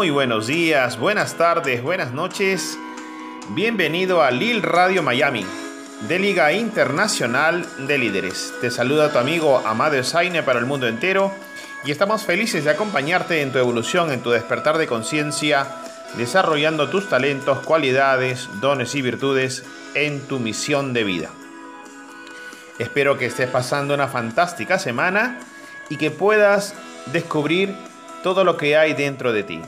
Muy buenos días, buenas tardes, buenas noches. Bienvenido a Lil Radio Miami, de Liga Internacional de Líderes. Te saluda tu amigo Amado Saine para el mundo entero y estamos felices de acompañarte en tu evolución, en tu despertar de conciencia, desarrollando tus talentos, cualidades, dones y virtudes en tu misión de vida. Espero que estés pasando una fantástica semana y que puedas descubrir todo lo que hay dentro de ti,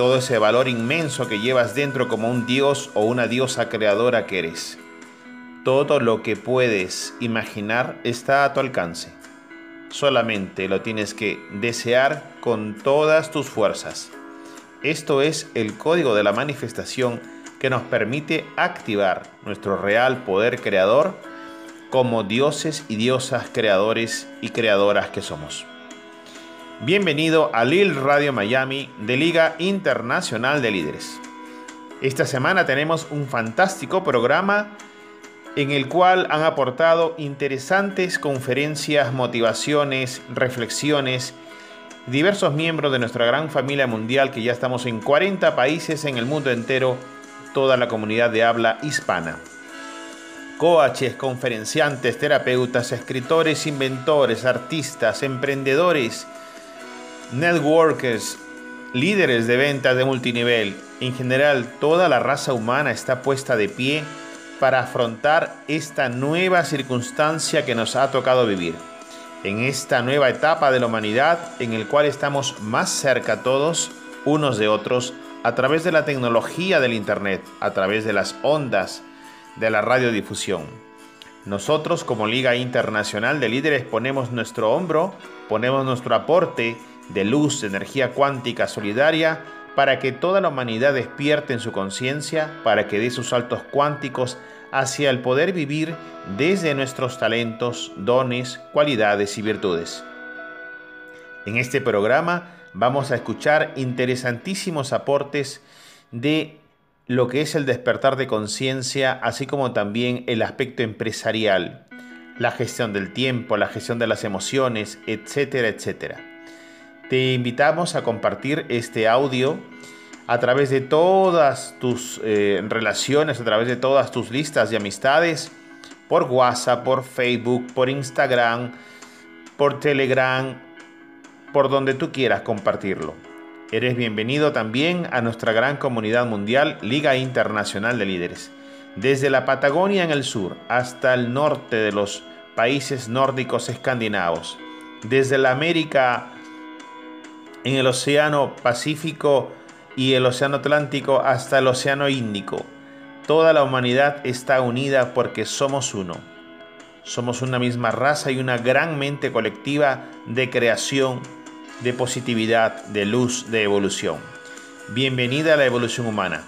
todo ese valor inmenso que llevas dentro como un dios o una diosa creadora que eres. Todo lo que puedes imaginar está a tu alcance. Solamente lo tienes que desear con todas tus fuerzas. Esto es el código de la manifestación que nos permite activar nuestro real poder creador como dioses y diosas creadores y creadoras que somos. Bienvenido a Lil Radio Miami de Liga Internacional de Líderes. Esta semana tenemos un fantástico programa en el cual han aportado interesantes conferencias, motivaciones, reflexiones, diversos miembros de nuestra gran familia mundial que ya estamos en 40 países en el mundo entero, toda la comunidad de habla hispana. Coaches, conferenciantes, terapeutas, escritores, inventores, artistas, emprendedores, networkers, líderes de ventas de multinivel, en general toda la raza humana está puesta de pie para afrontar esta nueva circunstancia que nos ha tocado vivir. En esta nueva etapa de la humanidad en el cual estamos más cerca todos unos de otros a través de la tecnología del Internet, a través de las ondas de la radiodifusión. Nosotros como Liga Internacional de Líderes ponemos nuestro hombro, ponemos nuestro aporte de luz, de energía cuántica solidaria, para que toda la humanidad despierte en su conciencia, para que dé sus saltos cuánticos hacia el poder vivir desde nuestros talentos, dones, cualidades y virtudes. En este programa vamos a escuchar interesantísimos aportes de lo que es el despertar de conciencia, así como también el aspecto empresarial, la gestión del tiempo, la gestión de las emociones, etcétera, etcétera. Te invitamos a compartir este audio a través de todas tus eh, relaciones, a través de todas tus listas de amistades, por WhatsApp, por Facebook, por Instagram, por Telegram, por donde tú quieras compartirlo. Eres bienvenido también a nuestra gran comunidad mundial Liga Internacional de Líderes. Desde la Patagonia en el sur hasta el norte de los países nórdicos escandinavos. Desde la América en el Océano Pacífico y el Océano Atlántico hasta el Océano Índico. Toda la humanidad está unida porque somos uno. Somos una misma raza y una gran mente colectiva de creación, de positividad, de luz, de evolución. Bienvenida a la evolución humana.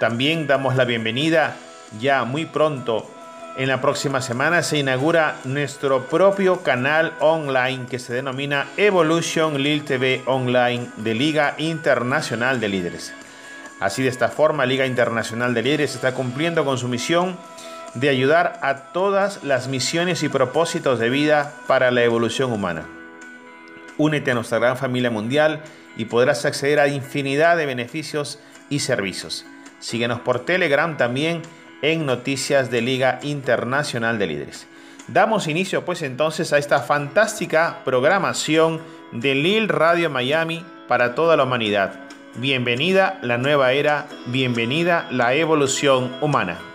También damos la bienvenida ya muy pronto en la próxima semana se inaugura nuestro propio canal online que se denomina Evolution Lil TV Online de Liga Internacional de Líderes. Así de esta forma, Liga Internacional de Líderes está cumpliendo con su misión de ayudar a todas las misiones y propósitos de vida para la evolución humana. Únete a nuestra gran familia mundial y podrás acceder a infinidad de beneficios y servicios. Síguenos por Telegram también en Noticias de Liga Internacional de Líderes. Damos inicio pues entonces a esta fantástica programación de Lil Radio Miami para toda la humanidad. Bienvenida la nueva era, bienvenida la evolución humana.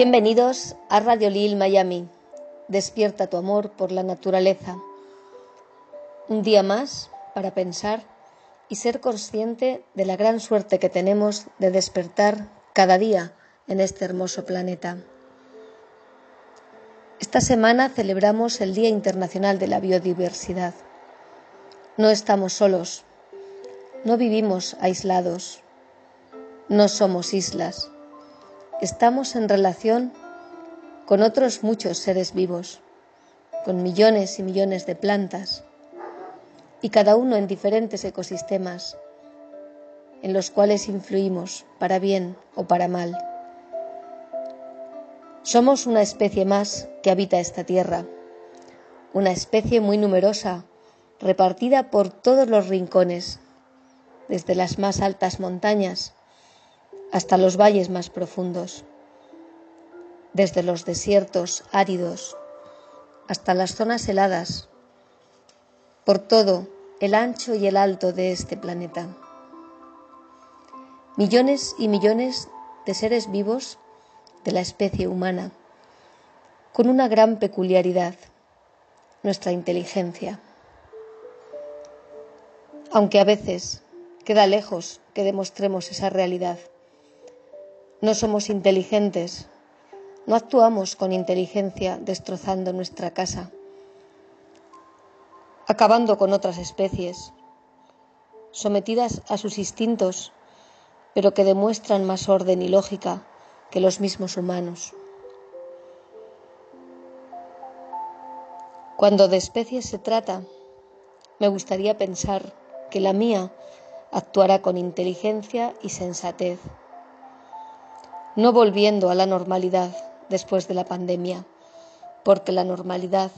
Bienvenidos a Radio Lil Miami. Despierta tu amor por la naturaleza. Un día más para pensar y ser consciente de la gran suerte que tenemos de despertar cada día en este hermoso planeta. Esta semana celebramos el Día Internacional de la Biodiversidad. No estamos solos, no vivimos aislados, no somos islas estamos en relación con otros muchos seres vivos, con millones y millones de plantas, y cada uno en diferentes ecosistemas en los cuales influimos para bien o para mal. Somos una especie más que habita esta tierra, una especie muy numerosa, repartida por todos los rincones, desde las más altas montañas hasta los valles más profundos, desde los desiertos áridos hasta las zonas heladas, por todo el ancho y el alto de este planeta. Millones y millones de seres vivos de la especie humana, con una gran peculiaridad, nuestra inteligencia. Aunque a veces queda lejos que demostremos esa realidad. No somos inteligentes, no actuamos con inteligencia destrozando nuestra casa, acabando con otras especies, sometidas a sus instintos, pero que demuestran más orden y lógica que los mismos humanos. Cuando de especies se trata, me gustaría pensar que la mía actuará con inteligencia y sensatez, no volviendo a la normalidad después de la pandemia, porque la normalidad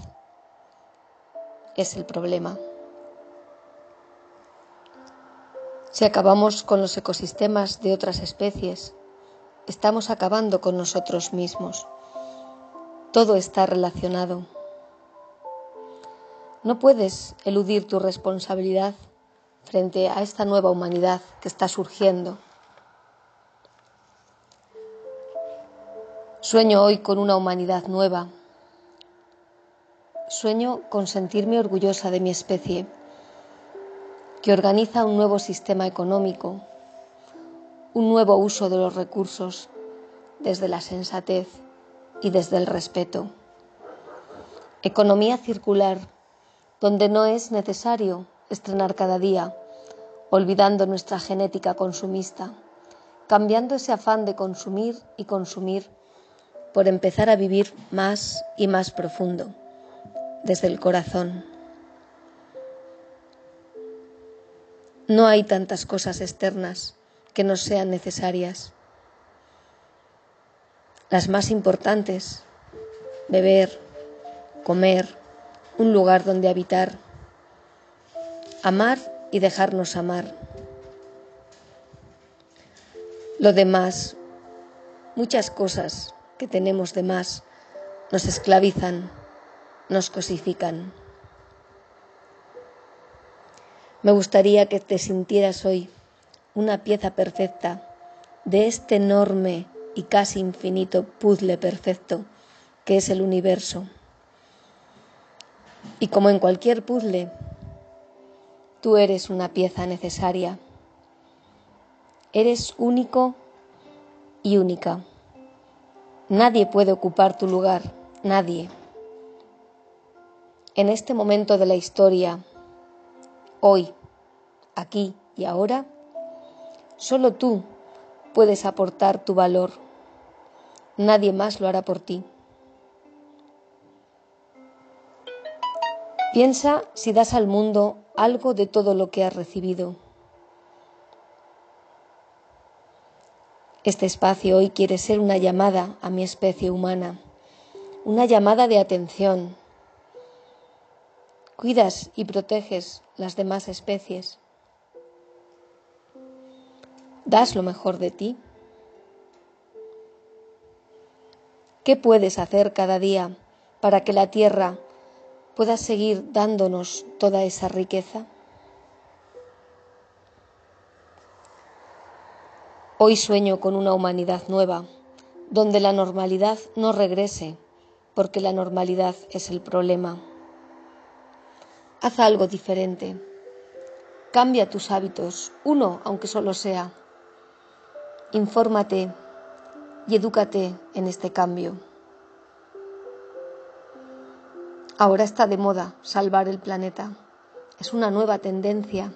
es el problema. Si acabamos con los ecosistemas de otras especies, estamos acabando con nosotros mismos. Todo está relacionado. No puedes eludir tu responsabilidad frente a esta nueva humanidad que está surgiendo. Sueño hoy con una humanidad nueva. Sueño con sentirme orgullosa de mi especie, que organiza un nuevo sistema económico, un nuevo uso de los recursos desde la sensatez y desde el respeto. Economía circular, donde no es necesario estrenar cada día, olvidando nuestra genética consumista, cambiando ese afán de consumir y consumir por empezar a vivir más y más profundo, desde el corazón. No hay tantas cosas externas que nos sean necesarias. Las más importantes, beber, comer, un lugar donde habitar, amar y dejarnos amar. Lo demás, muchas cosas que tenemos de más, nos esclavizan, nos cosifican. Me gustaría que te sintieras hoy una pieza perfecta de este enorme y casi infinito puzzle perfecto que es el universo. Y como en cualquier puzzle, tú eres una pieza necesaria. Eres único y única. Nadie puede ocupar tu lugar, nadie. En este momento de la historia, hoy, aquí y ahora, Solo tú puedes aportar tu valor. Nadie más lo hará por ti. Piensa si das al mundo algo de todo lo que has recibido. Este espacio hoy quiere ser una llamada a mi especie humana, una llamada de atención. Cuidas y proteges las demás especies das lo mejor de ti? ¿Qué puedes hacer cada día para que la tierra pueda seguir dándonos toda esa riqueza? Hoy sueño con una humanidad nueva, donde la normalidad no regrese, porque la normalidad es el problema. Haz algo diferente. Cambia tus hábitos, uno aunque solo sea infórmate y edúcate en este cambio. Ahora está de moda salvar el planeta. Es una nueva tendencia.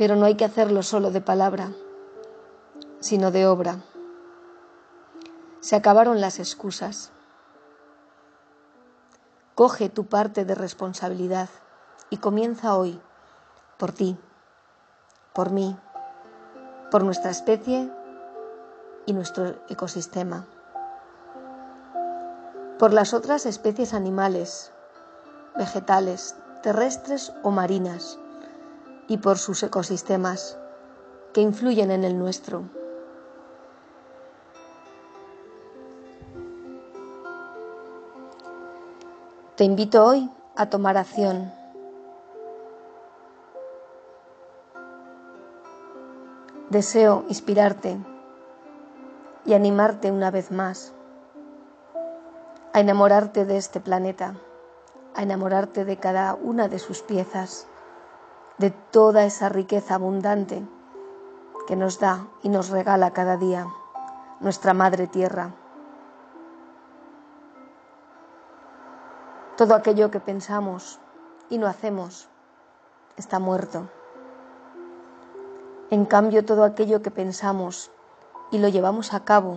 Pero no hay que hacerlo solo de palabra, sino de obra. Se acabaron las excusas. Coge tu parte de responsabilidad y comienza hoy por ti, por mí, por nuestra especie y nuestro ecosistema, por las otras especies animales, vegetales, terrestres o marinas, y por sus ecosistemas que influyen en el nuestro. Te invito hoy a tomar acción. Deseo inspirarte y animarte una vez más a enamorarte de este planeta, a enamorarte de cada una de sus piezas de toda esa riqueza abundante que nos da y nos regala cada día nuestra Madre Tierra. Todo aquello que pensamos y no hacemos está muerto. En cambio, todo aquello que pensamos y lo llevamos a cabo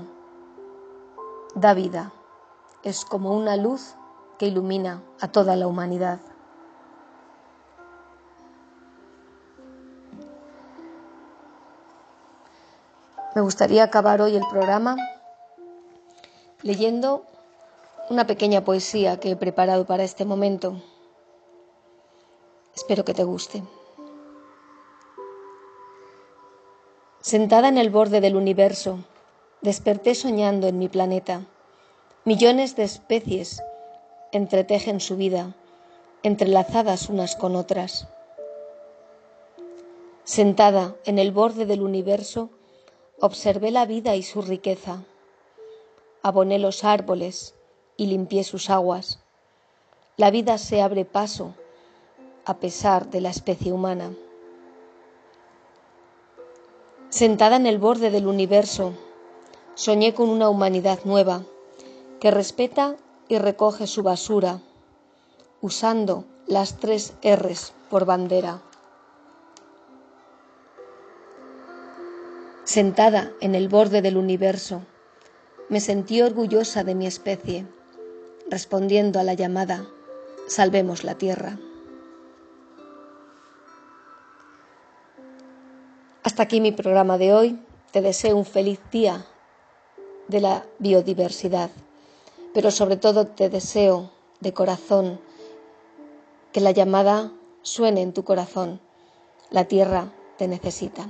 da vida. Es como una luz que ilumina a toda la humanidad. Me gustaría acabar hoy el programa leyendo una pequeña poesía que he preparado para este momento. Espero que te guste. Sentada en el borde del universo, desperté soñando en mi planeta. Millones de especies entretejen su vida, entrelazadas unas con otras. Sentada en el borde del universo, Observé la vida y su riqueza. Aboné los árboles y limpié sus aguas. La vida se abre paso a pesar de la especie humana. Sentada en el borde del universo, soñé con una humanidad nueva que respeta y recoge su basura, usando las tres R's por bandera. Sentada en el borde del universo, me sentí orgullosa de mi especie, respondiendo a la llamada Salvemos la Tierra. Hasta aquí mi programa de hoy. Te deseo un feliz día de la biodiversidad, pero sobre todo te deseo de corazón que la llamada suene en tu corazón. La Tierra te necesita.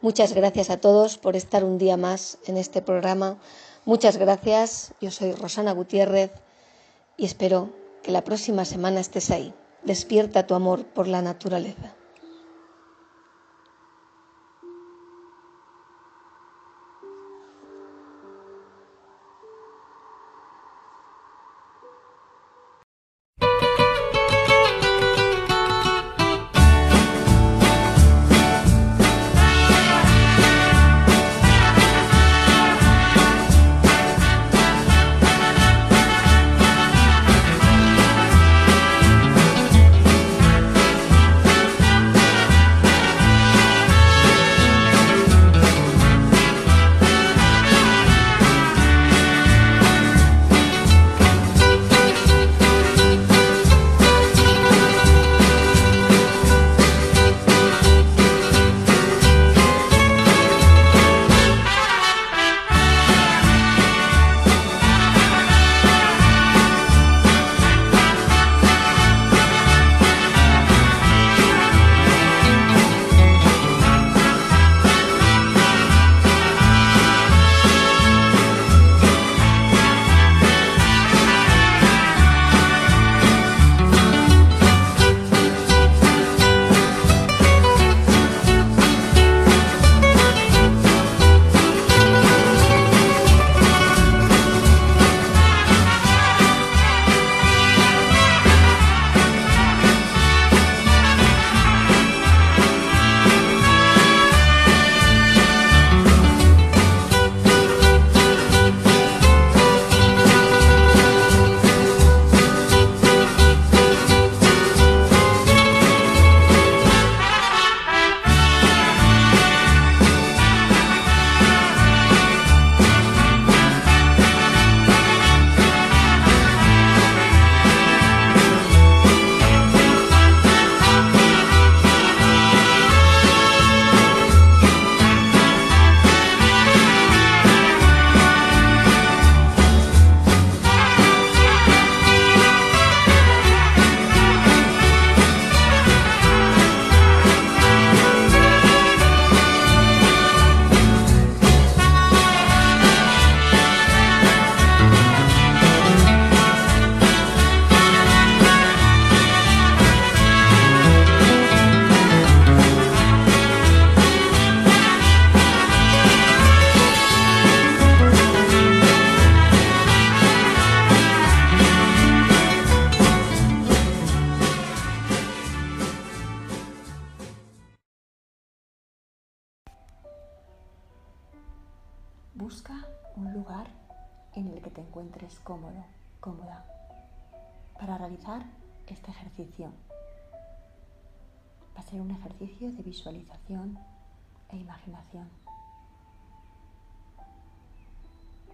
Muchas gracias a todos por estar un día más en este programa. Muchas gracias. Yo soy Rosana Gutiérrez y espero que la próxima semana estés ahí. Despierta tu amor por la naturaleza.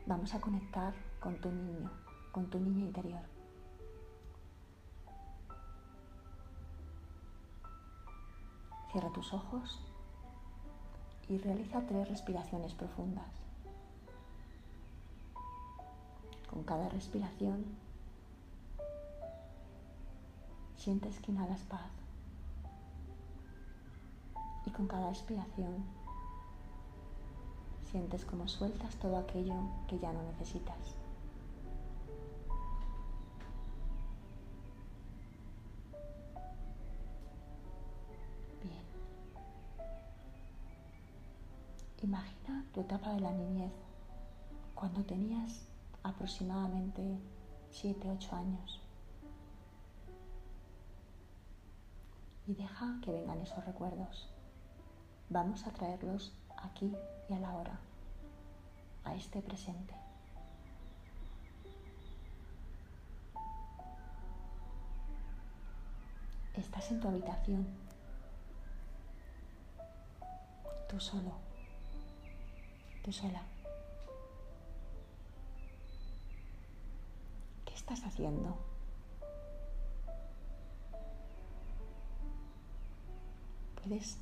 Vamos a conectar con tu niño, con tu niña interior. Cierra tus ojos y realiza tres respiraciones profundas. Con cada respiración sientes que inhalas paz y con cada expiración sientes como sueltas todo aquello que ya no necesitas. Bien. Imagina tu etapa de la niñez cuando tenías aproximadamente 7-8 años. Y deja que vengan esos recuerdos. Vamos a traerlos aquí y a la hora, a este presente. Estás en tu habitación, tú solo, tú sola. ¿Qué estás haciendo? Puedes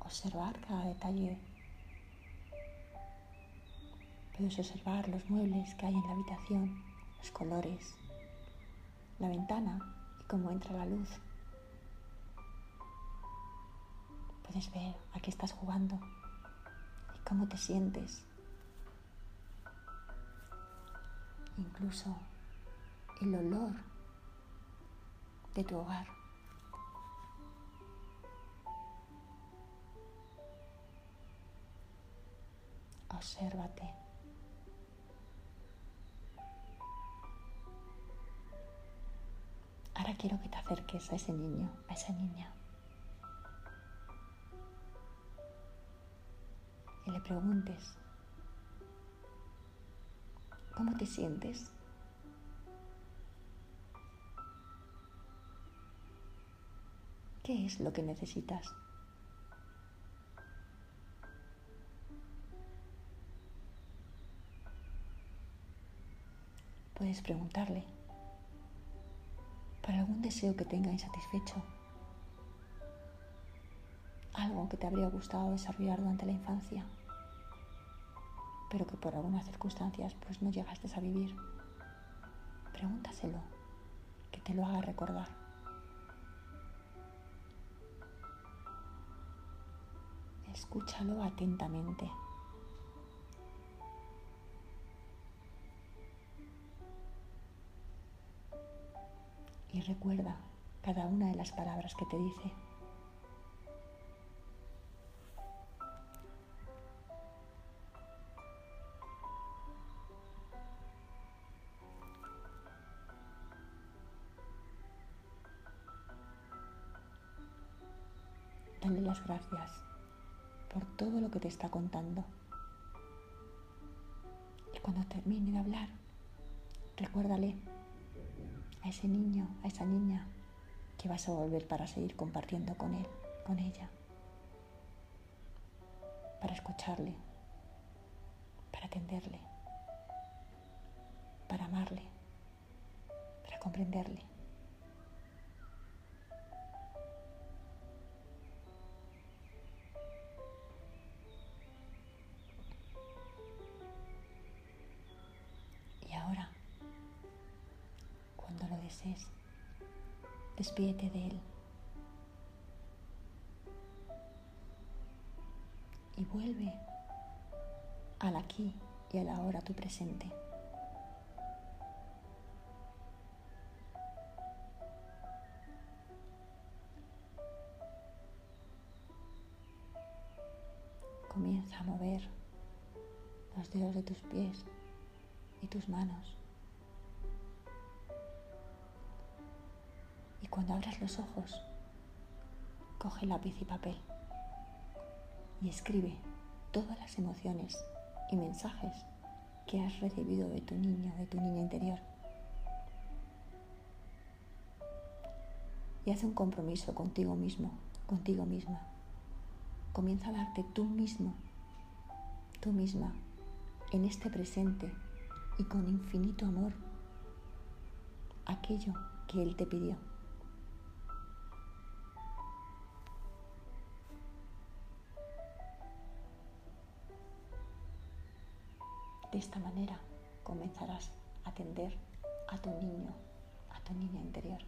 observar cada detalle Puedes observar los muebles que hay en la habitación, los colores, la ventana y cómo entra la luz. Puedes ver a qué estás jugando y cómo te sientes. Incluso el olor de tu hogar. Obsérvate. Quiero que te acerques a ese niño, a esa niña. Y le preguntes, ¿cómo te sientes? ¿Qué es lo que necesitas? Puedes preguntarle para algún deseo que tenga insatisfecho, algo que te habría gustado desarrollar durante la infancia, pero que por algunas circunstancias pues no llegaste a vivir. Pregúntaselo, que te lo haga recordar. Escúchalo atentamente. Recuerda cada una de las palabras que te dice. Dale las gracias por todo lo que te está contando. Y cuando termine de hablar, recuérdale ese niño, a esa niña que vas a volver para seguir compartiendo con él, con ella, para escucharle, para atenderle, para amarle, para comprenderle. De Él. Y vuelve al aquí y a la hora tu presente. Comienza a mover los dedos de tus pies y tus manos. Cuando abras los ojos, coge lápiz y papel y escribe todas las emociones y mensajes que has recibido de tu niño, de tu niña interior. Y haz un compromiso contigo mismo, contigo misma. Comienza a darte tú mismo, tú misma, en este presente y con infinito amor aquello que Él te pidió. Esta manera comenzarás a atender a tu niño, a tu niña interior.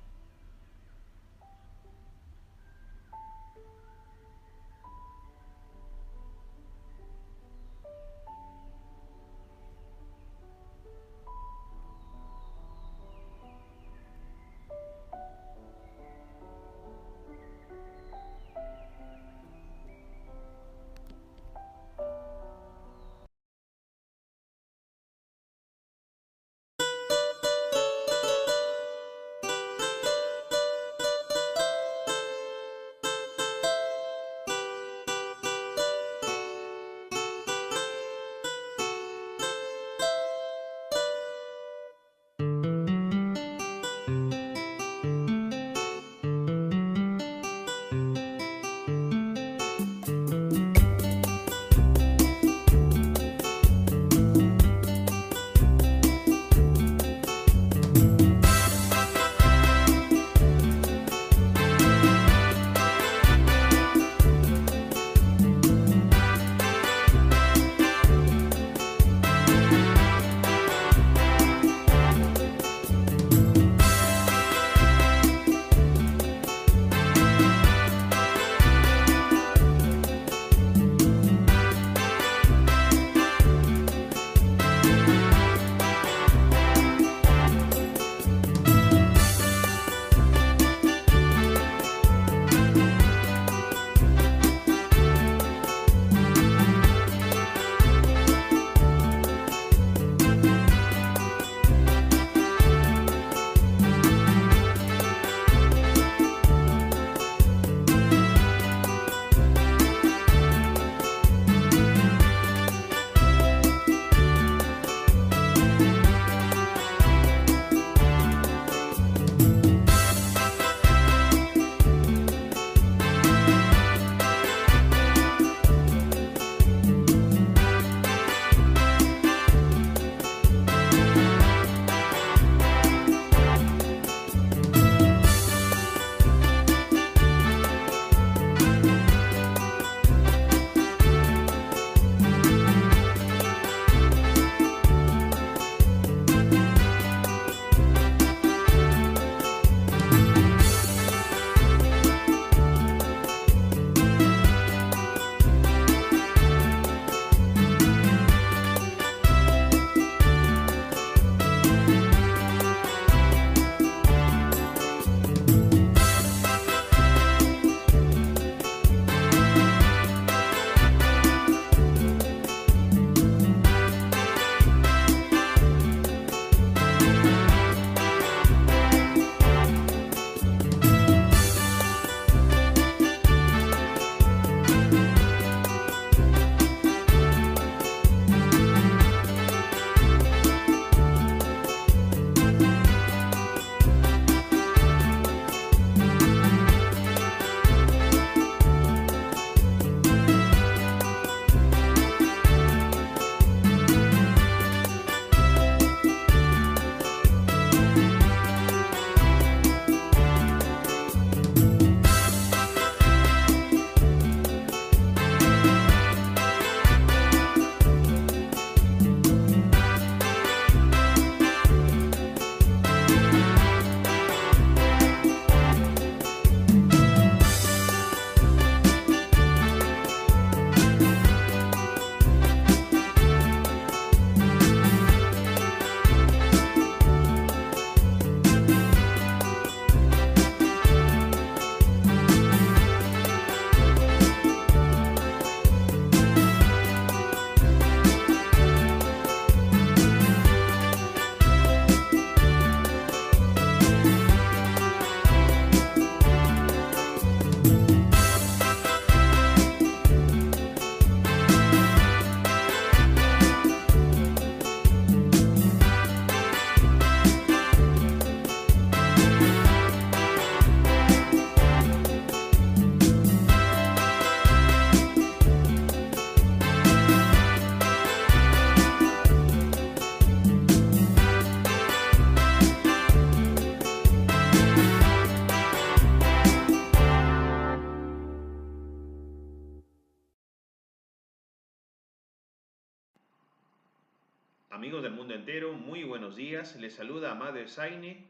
Les saluda Amadeo Saine,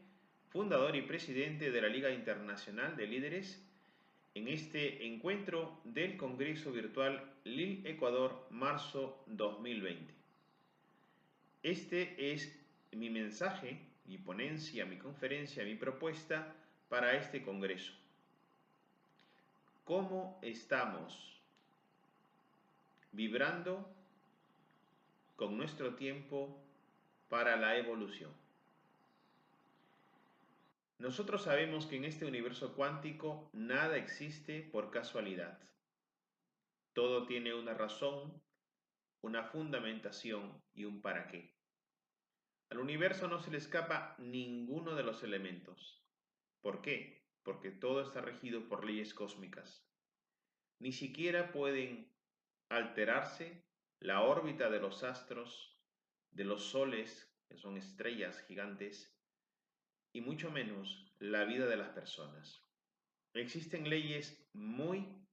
fundador y presidente de la Liga Internacional de Líderes, en este encuentro del Congreso Virtual LIL Ecuador marzo 2020. Este es mi mensaje, mi ponencia, mi conferencia, mi propuesta para este Congreso. ¿Cómo estamos vibrando con nuestro tiempo para la evolución. Nosotros sabemos que en este universo cuántico nada existe por casualidad. Todo tiene una razón, una fundamentación y un para qué. Al universo no se le escapa ninguno de los elementos. ¿Por qué? Porque todo está regido por leyes cósmicas. Ni siquiera pueden alterarse la órbita de los astros, de los soles, que son estrellas gigantes, y mucho menos la vida de las personas. Existen leyes muy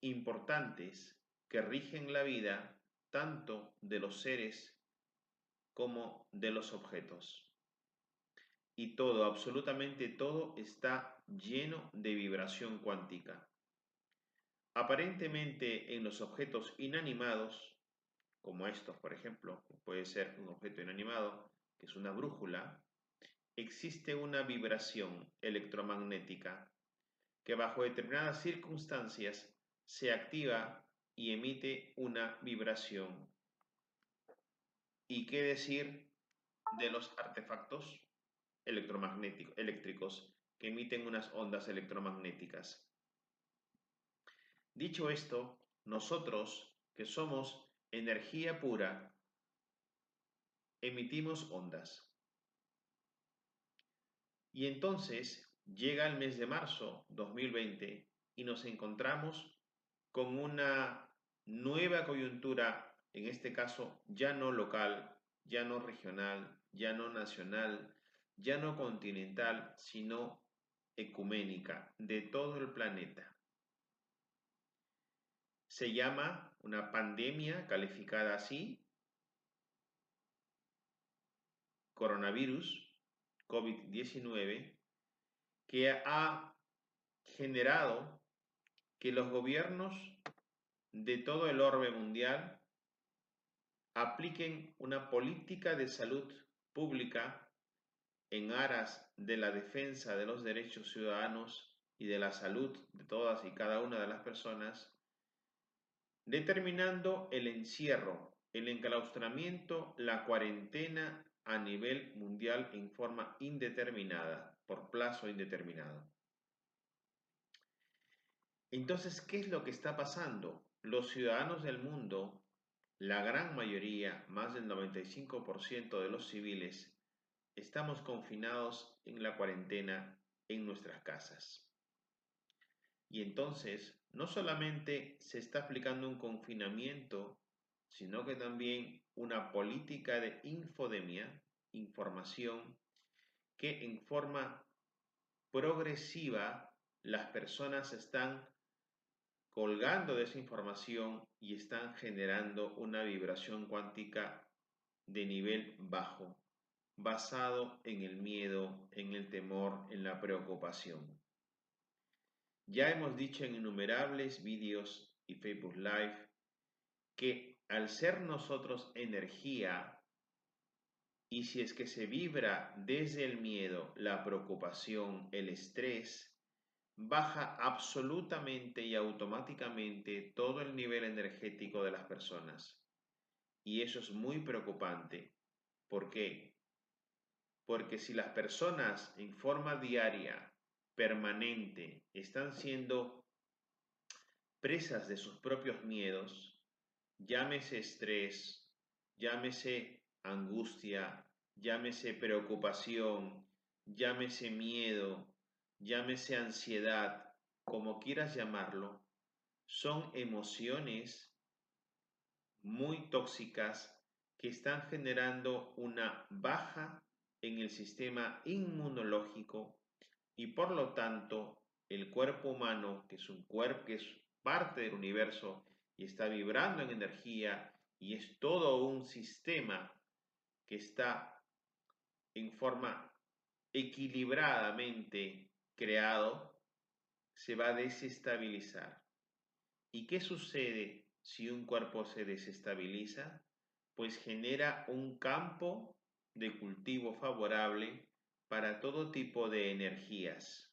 importantes que rigen la vida tanto de los seres como de los objetos. Y todo, absolutamente todo, está lleno de vibración cuántica. Aparentemente en los objetos inanimados, como estos por ejemplo, puede ser un objeto inanimado, es una brújula, existe una vibración electromagnética que bajo determinadas circunstancias se activa y emite una vibración. ¿Y qué decir de los artefactos electromagnéticos, eléctricos que emiten unas ondas electromagnéticas? Dicho esto, nosotros, que somos energía pura, emitimos ondas. Y entonces llega el mes de marzo 2020 y nos encontramos con una nueva coyuntura, en este caso ya no local, ya no regional, ya no nacional, ya no continental, sino ecuménica de todo el planeta se llama una pandemia calificada así, coronavirus, COVID-19, que ha generado que los gobiernos de todo el orbe mundial apliquen una política de salud pública en aras de la defensa de los derechos ciudadanos y de la salud de todas y cada una de las personas determinando el encierro, el enclaustramiento, la cuarentena a nivel mundial en forma indeterminada, por plazo indeterminado. Entonces, ¿qué es lo que está pasando? Los ciudadanos del mundo, la gran mayoría, más del 95% de los civiles, estamos confinados en la cuarentena en nuestras casas. Y entonces, no solamente se está aplicando un confinamiento, sino que también una política de infodemia, información, que en forma progresiva las personas están colgando de esa información y están generando una vibración cuántica de nivel bajo, basado en el miedo, en el temor, en la preocupación. Ya hemos dicho en innumerables vídeos y Facebook Live que al ser nosotros energía, y si es que se vibra desde el miedo, la preocupación, el estrés, baja absolutamente y automáticamente todo el nivel energético de las personas. Y eso es muy preocupante. ¿Por qué? Porque si las personas en forma diaria permanente, están siendo presas de sus propios miedos, llámese estrés, llámese angustia, llámese preocupación, llámese miedo, llámese ansiedad, como quieras llamarlo, son emociones muy tóxicas que están generando una baja en el sistema inmunológico y por lo tanto el cuerpo humano, que es un cuerpo que es parte del universo y está vibrando en energía y es todo un sistema que está en forma equilibradamente creado, se va a desestabilizar. ¿Y qué sucede si un cuerpo se desestabiliza? Pues genera un campo de cultivo favorable para todo tipo de energías.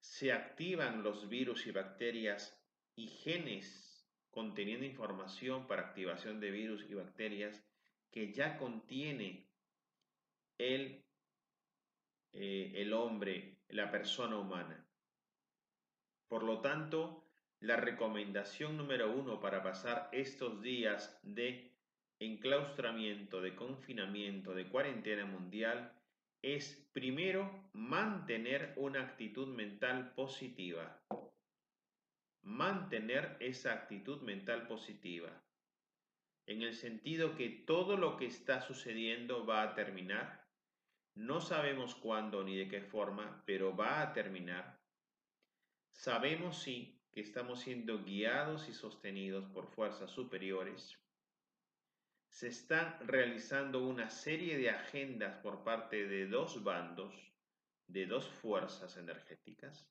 Se activan los virus y bacterias y genes conteniendo información para activación de virus y bacterias que ya contiene el, eh, el hombre, la persona humana. Por lo tanto, la recomendación número uno para pasar estos días de enclaustramiento, de confinamiento, de cuarentena mundial es primero mantener una actitud mental positiva. Mantener esa actitud mental positiva. En el sentido que todo lo que está sucediendo va a terminar. No sabemos cuándo ni de qué forma, pero va a terminar. Sabemos sí que estamos siendo guiados y sostenidos por fuerzas superiores se están realizando una serie de agendas por parte de dos bandos, de dos fuerzas energéticas,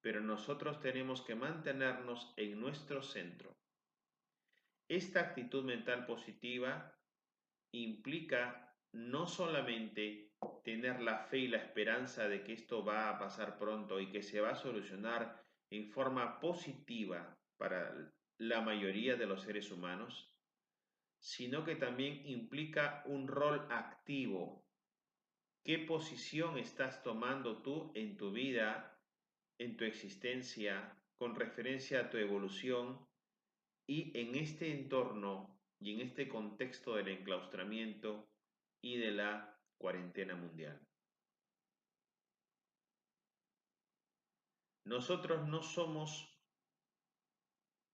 pero nosotros tenemos que mantenernos en nuestro centro. Esta actitud mental positiva implica no solamente tener la fe y la esperanza de que esto va a pasar pronto y que se va a solucionar en forma positiva para la mayoría de los seres humanos, sino que también implica un rol activo. ¿Qué posición estás tomando tú en tu vida, en tu existencia, con referencia a tu evolución y en este entorno y en este contexto del enclaustramiento y de la cuarentena mundial? Nosotros no somos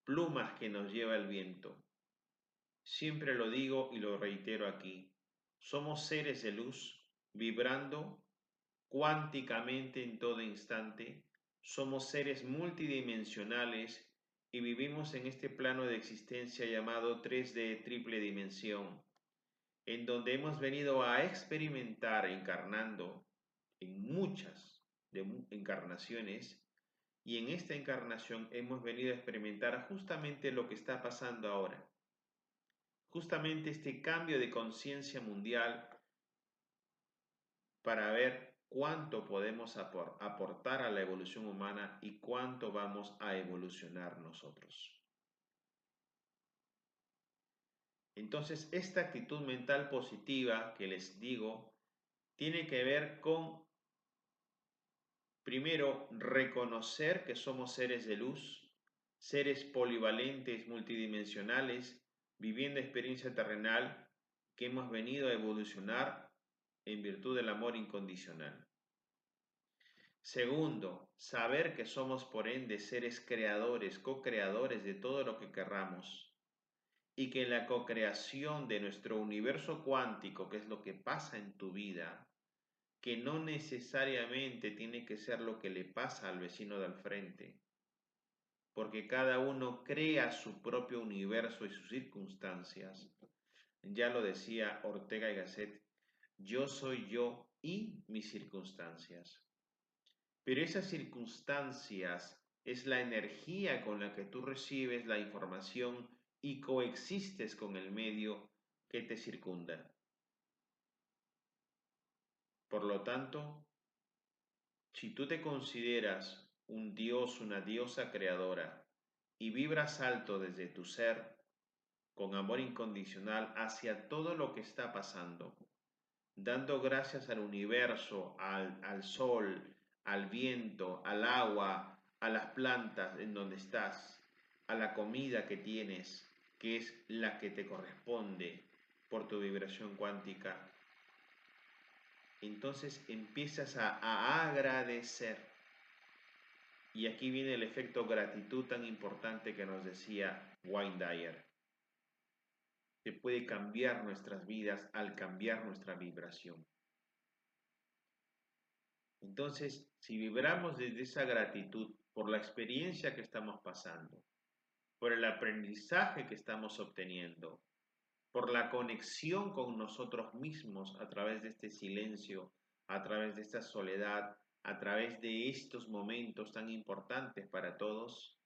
plumas que nos lleva el viento. Siempre lo digo y lo reitero aquí. Somos seres de luz vibrando cuánticamente en todo instante. Somos seres multidimensionales y vivimos en este plano de existencia llamado 3D triple dimensión, en donde hemos venido a experimentar encarnando en muchas encarnaciones y en esta encarnación hemos venido a experimentar justamente lo que está pasando ahora. Justamente este cambio de conciencia mundial para ver cuánto podemos aportar a la evolución humana y cuánto vamos a evolucionar nosotros. Entonces, esta actitud mental positiva que les digo tiene que ver con, primero, reconocer que somos seres de luz, seres polivalentes, multidimensionales, viviendo experiencia terrenal que hemos venido a evolucionar en virtud del amor incondicional. Segundo, saber que somos por ende seres creadores, co-creadores de todo lo que querramos y que la co-creación de nuestro universo cuántico, que es lo que pasa en tu vida, que no necesariamente tiene que ser lo que le pasa al vecino del frente, porque cada uno crea su propio universo y sus circunstancias. Ya lo decía Ortega y Gasset, yo soy yo y mis circunstancias. Pero esas circunstancias es la energía con la que tú recibes la información y coexistes con el medio que te circunda. Por lo tanto, si tú te consideras un dios, una diosa creadora, y vibras alto desde tu ser, con amor incondicional hacia todo lo que está pasando, dando gracias al universo, al, al sol, al viento, al agua, a las plantas en donde estás, a la comida que tienes, que es la que te corresponde por tu vibración cuántica, entonces empiezas a, a agradecer y aquí viene el efecto gratitud tan importante que nos decía Wayne Dyer. Que puede cambiar nuestras vidas al cambiar nuestra vibración. Entonces, si vibramos desde esa gratitud por la experiencia que estamos pasando, por el aprendizaje que estamos obteniendo, por la conexión con nosotros mismos a través de este silencio, a través de esta soledad, a través de estos momentos tan importantes para todos,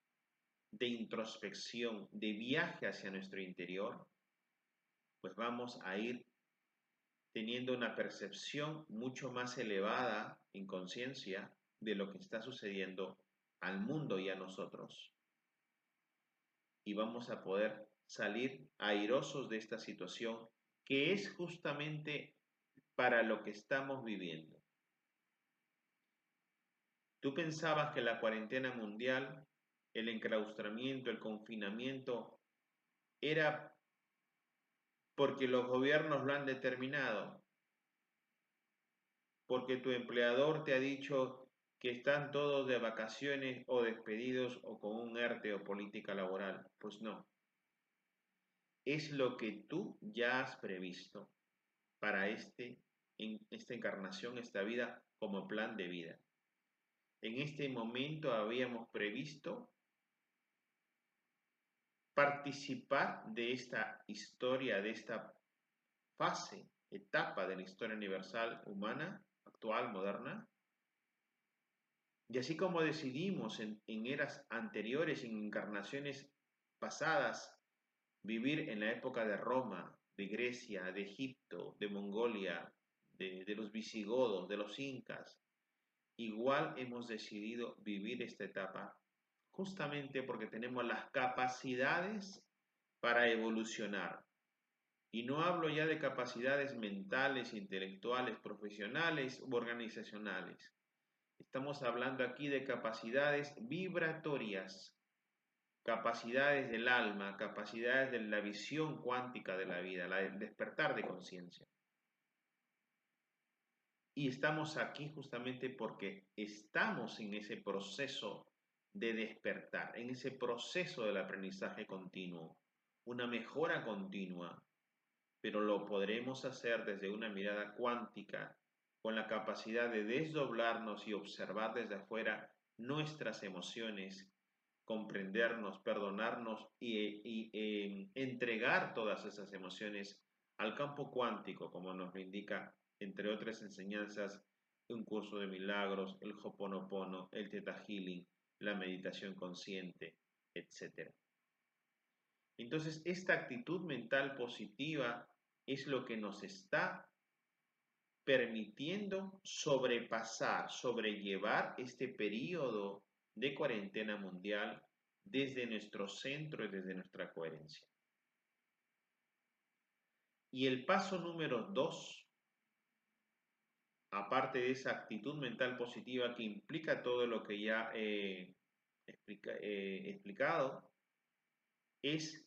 de introspección, de viaje hacia nuestro interior, pues vamos a ir teniendo una percepción mucho más elevada en conciencia de lo que está sucediendo al mundo y a nosotros. Y vamos a poder salir airosos de esta situación que es justamente para lo que estamos viviendo. ¿Tú pensabas que la cuarentena mundial, el enclaustramiento, el confinamiento, era porque los gobiernos lo han determinado? Porque tu empleador te ha dicho que están todos de vacaciones o despedidos o con un ERTE o política laboral. Pues no. Es lo que tú ya has previsto para este, en esta encarnación, esta vida, como plan de vida en este momento habíamos previsto participar de esta historia, de esta fase, etapa de la historia universal humana, actual, moderna. Y así como decidimos en, eras anteriores, en encarnaciones pasadas, vivir en la época de Roma, de Grecia, de Egipto, de Mongolia, de los visigodos, de los incas, igual hemos decidido vivir esta etapa justamente porque tenemos las capacidades para evolucionar. Y no hablo ya de capacidades mentales, intelectuales, profesionales u organizacionales. Estamos hablando aquí de capacidades vibratorias, capacidades del alma, capacidades de la visión cuántica de la vida, el despertar de conciencia. Y estamos aquí justamente porque estamos en ese proceso de despertar, en ese proceso del aprendizaje continuo, una mejora continua, pero lo podremos hacer desde una mirada cuántica, con la capacidad de desdoblarnos y observar desde afuera nuestras emociones, comprendernos, perdonarnos y, eh, entregar todas esas emociones al campo cuántico, como nos lo indica entre otras enseñanzas, un curso de milagros, el Hoponopono, el Theta Healing, la meditación consciente, etc. Entonces, esta actitud mental positiva es lo que nos está permitiendo sobrepasar, sobrellevar este periodo de cuarentena mundial desde nuestro centro y desde nuestra coherencia. Y el paso número dos aparte de esa actitud mental positiva que implica todo lo que ya he explicado, es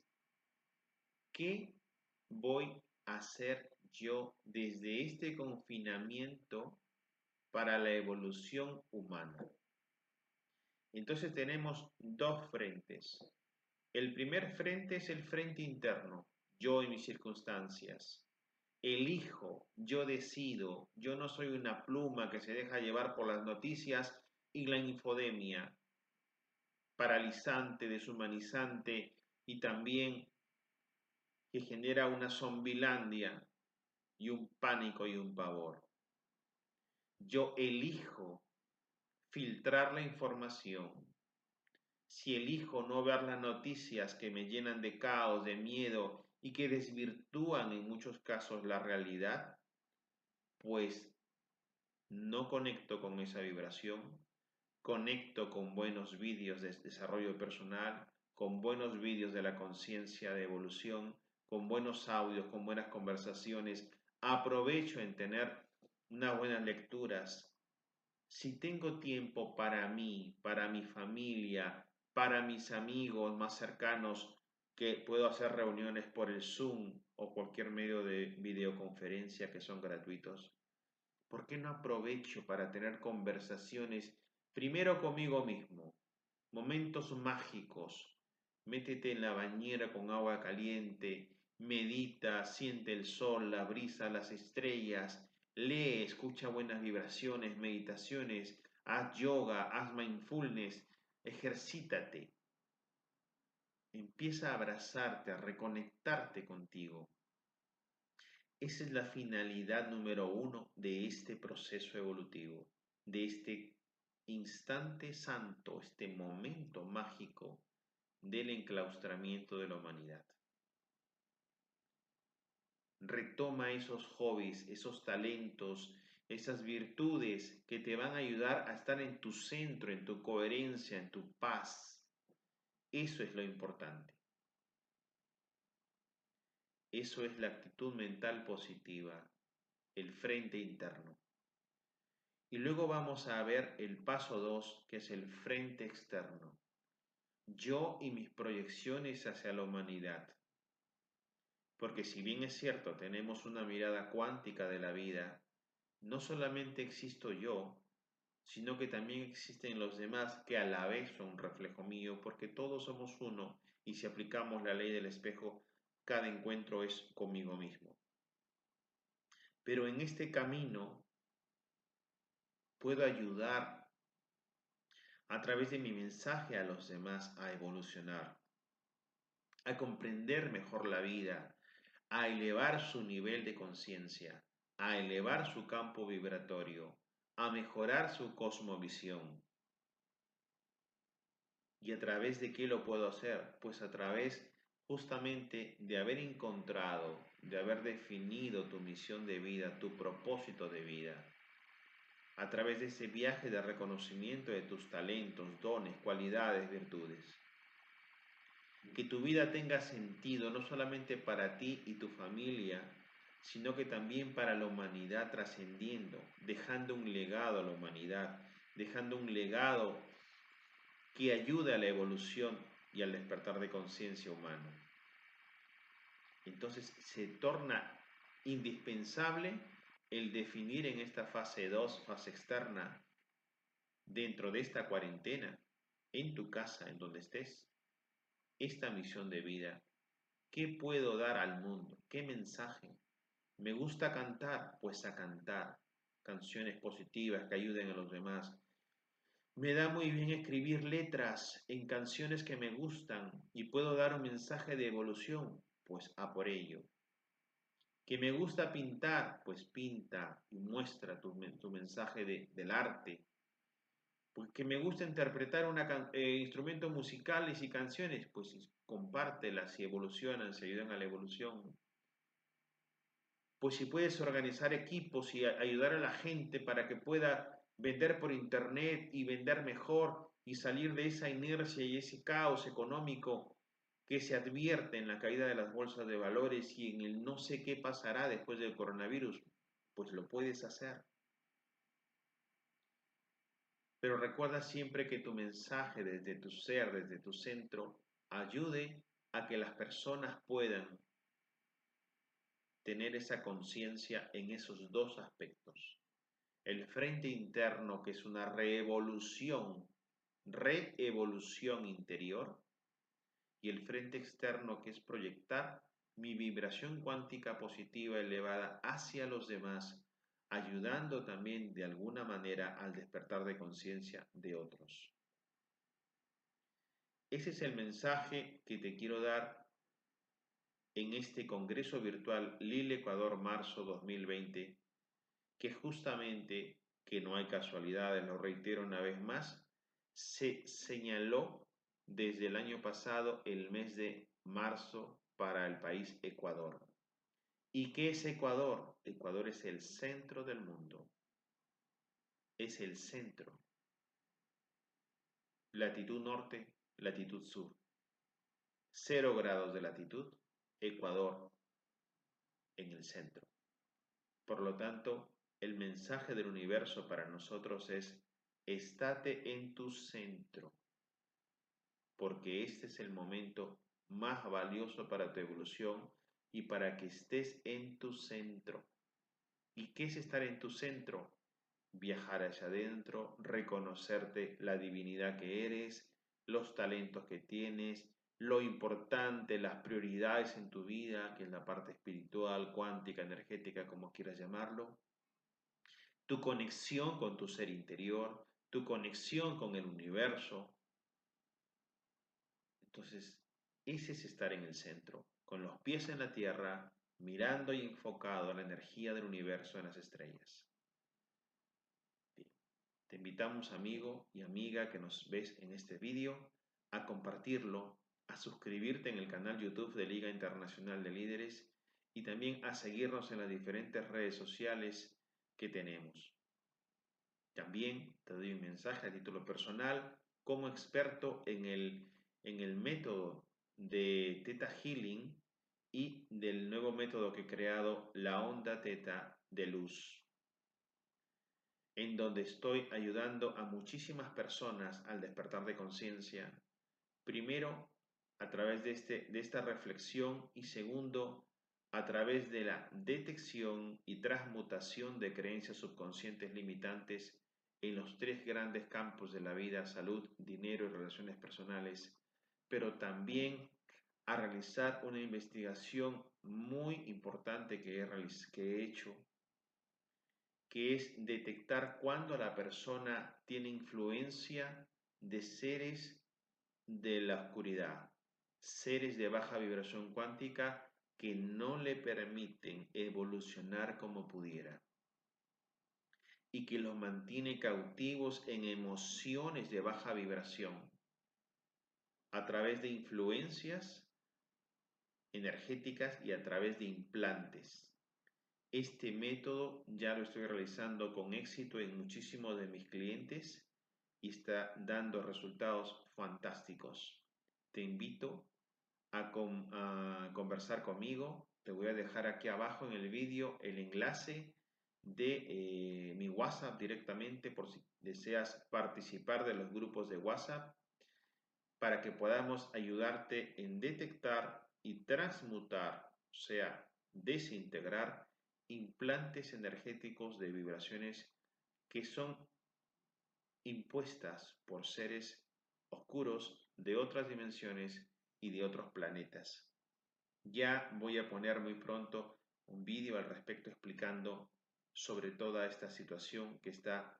qué voy a hacer yo desde este confinamiento para la evolución humana. Entonces tenemos dos frentes. El primer frente es el frente interno, yo y mis circunstancias elijo, yo decido, yo no soy una pluma que se deja llevar por las noticias y la infodemia paralizante, deshumanizante y también que genera una zombilandia y un pánico y un pavor. Yo elijo filtrar la información. Si elijo no ver las noticias que me llenan de caos, de miedo y que desvirtúan en muchos casos la realidad, pues no conecto con esa vibración, conecto con buenos vídeos de desarrollo personal, con buenos vídeos de la conciencia de evolución, con buenos audios, con buenas conversaciones, aprovecho en tener unas buenas lecturas. Si tengo tiempo para mí, para mi familia, para mis amigos más cercanos, puedo hacer reuniones por el Zoom o cualquier medio de videoconferencia que son gratuitos? ¿Por qué no aprovecho para tener conversaciones primero conmigo mismo? Momentos mágicos. Métete en la bañera con agua caliente, medita, siente el sol, la brisa, las estrellas, lee, escucha buenas vibraciones, meditaciones, haz yoga, haz mindfulness, ejercítate Empieza a abrazarte, a reconectarte contigo. Esa es la finalidad número uno de este proceso evolutivo, de este instante santo, este momento mágico del enclaustramiento de la humanidad. Retoma esos hobbies, esos talentos, esas virtudes que te van a ayudar a estar en tu centro, en tu coherencia, en tu paz. Eso es lo importante. Eso es la actitud mental positiva, el frente interno. Y luego vamos a ver el paso 2, que es el frente externo. Yo y mis proyecciones hacia la humanidad. Porque si bien es cierto, tenemos una mirada cuántica de la vida, no solamente existo yo, sino que también existen los demás que a la vez son un reflejo mío, porque todos somos uno y si aplicamos la ley del espejo, cada encuentro es conmigo mismo. Pero en este camino puedo ayudar a través de mi mensaje a los demás a evolucionar, a comprender mejor la vida, a elevar su nivel de conciencia, a elevar su campo vibratorio, a mejorar su cosmovisión. ¿Y a través de qué lo puedo hacer? Pues a través justamente de haber encontrado, de haber definido tu misión de vida, tu propósito de vida, a través de ese viaje de reconocimiento de tus talentos, dones, cualidades, virtudes. Que tu vida tenga sentido no solamente para ti y tu familia, sino que también para la humanidad trascendiendo, dejando un legado a la humanidad, dejando un legado que ayude a la evolución y al despertar de conciencia humano. Entonces se torna indispensable el definir en esta fase 2, fase externa, dentro de esta cuarentena, en tu casa, en donde estés, esta misión de vida. ¿Qué puedo dar al mundo? ¿Qué mensaje? ¿Me gusta cantar? Pues a cantar canciones positivas que ayuden a los demás, me da muy bien escribir letras en canciones que me gustan y puedo dar un mensaje de evolución, pues a por ello. Que me gusta pintar, pues pinta y muestra tu, mensaje del arte. Pues que me gusta interpretar una, eh, instrumentos musicales y canciones, pues compártelas y evolucionan, se ayudan a la evolución. Pues si puedes organizar equipos y ayudar a la gente para que pueda vender por internet y vender mejor y salir de esa inercia y ese caos económico que se advierte en la caída de las bolsas de valores y en el no sé qué pasará después del coronavirus, pues lo puedes hacer. Pero recuerda siempre que tu mensaje desde tu ser, desde tu centro, ayude a que las personas puedan tener esa conciencia en esos dos aspectos el frente interno, que es una reevolución, reevolución interior, y el frente externo, que es proyectar mi vibración cuántica positiva elevada hacia los demás, ayudando también de alguna manera al despertar de conciencia de otros. Ese es el mensaje que te quiero dar en este Congreso Virtual Lille Ecuador Marzo 2020 que justamente, que no hay casualidades, lo reitero una vez más, se señaló desde el año pasado el mes de marzo para el país Ecuador. ¿Y qué es Ecuador? Ecuador es el centro del mundo. Es el centro. Latitud norte, latitud sur. Cero grados de latitud, Ecuador en el centro. Por lo tanto, el mensaje del universo para nosotros es, estate en tu centro, porque este es el momento más valioso para tu evolución y para que estés en tu centro. ¿Y qué es estar en tu centro? Viajar hacia adentro, reconocerte la divinidad que eres, los talentos que tienes, lo importante, las prioridades en tu vida, que es la parte espiritual, cuántica, energética, como quieras llamarlo, tu conexión con tu ser interior, tu conexión con el universo. Entonces, ese es estar en el centro, con los pies en la tierra, mirando y enfocado a la energía del universo en las estrellas. Te invitamos, amigo y amiga que nos ves en este vídeo, a compartirlo, a suscribirte en el canal YouTube de Liga Internacional de Líderes y también a seguirnos en las diferentes redes sociales que tenemos. También te doy un mensaje a título personal como experto en el, en el método de Theta Healing y del nuevo método que he creado, la onda Theta de luz, en donde estoy ayudando a muchísimas personas al despertar de conciencia. Primero, a través de, este, de esta reflexión y segundo, a través de la detección y transmutación de creencias subconscientes limitantes en los tres grandes campos de la vida, salud, dinero y relaciones personales, pero también a realizar una investigación muy importante que he, que he hecho, que es detectar cuándo la persona tiene influencia de seres de la oscuridad, seres de baja vibración cuántica que no le permiten evolucionar como pudiera y que los mantiene cautivos en emociones de baja vibración a través de influencias energéticas y a través de implantes. Este método ya lo estoy realizando con éxito en muchísimos de mis clientes y está dando resultados fantásticos. Te invito a, conversar conmigo. Te voy a dejar aquí abajo en el vídeo el enlace de eh, mi WhatsApp directamente por si deseas participar de los grupos de WhatsApp para que podamos ayudarte en detectar y transmutar, o sea, desintegrar implantes energéticos de vibraciones que son impuestas por seres oscuros de otras dimensiones y de otros planetas. Ya voy a poner muy pronto un vídeo al respecto explicando sobre toda esta situación que está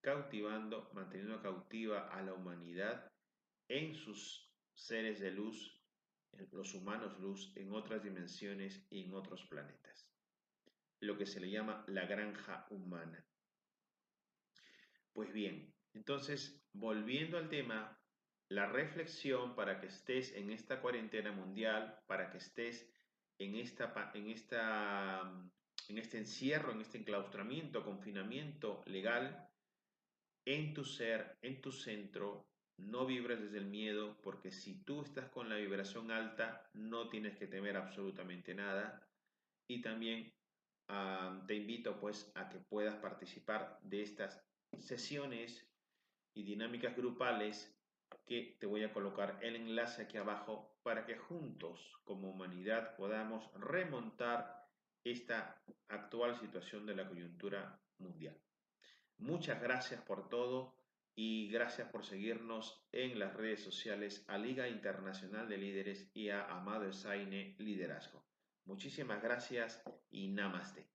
cautivando, manteniendo cautiva a la humanidad en sus seres de luz, los humanos luz, en otras dimensiones y en otros planetas. Lo que se le llama la granja humana. Pues bien, entonces, volviendo al tema, la reflexión para que estés en esta cuarentena mundial, para que estés en, esta, en, esta, en este encierro, en este enclaustramiento, confinamiento legal, en tu ser, en tu centro, no vibres desde el miedo, porque si tú estás con la vibración alta, no tienes que temer absolutamente nada. Y también te invito pues a que puedas participar de estas sesiones y dinámicas grupales que te voy a colocar el enlace aquí abajo para que juntos como humanidad podamos remontar esta actual situación de la coyuntura mundial. Muchas gracias por todo y gracias por seguirnos en las redes sociales a Liga Internacional de Líderes y a Amado Esaine Liderazgo. Muchísimas gracias y namaste.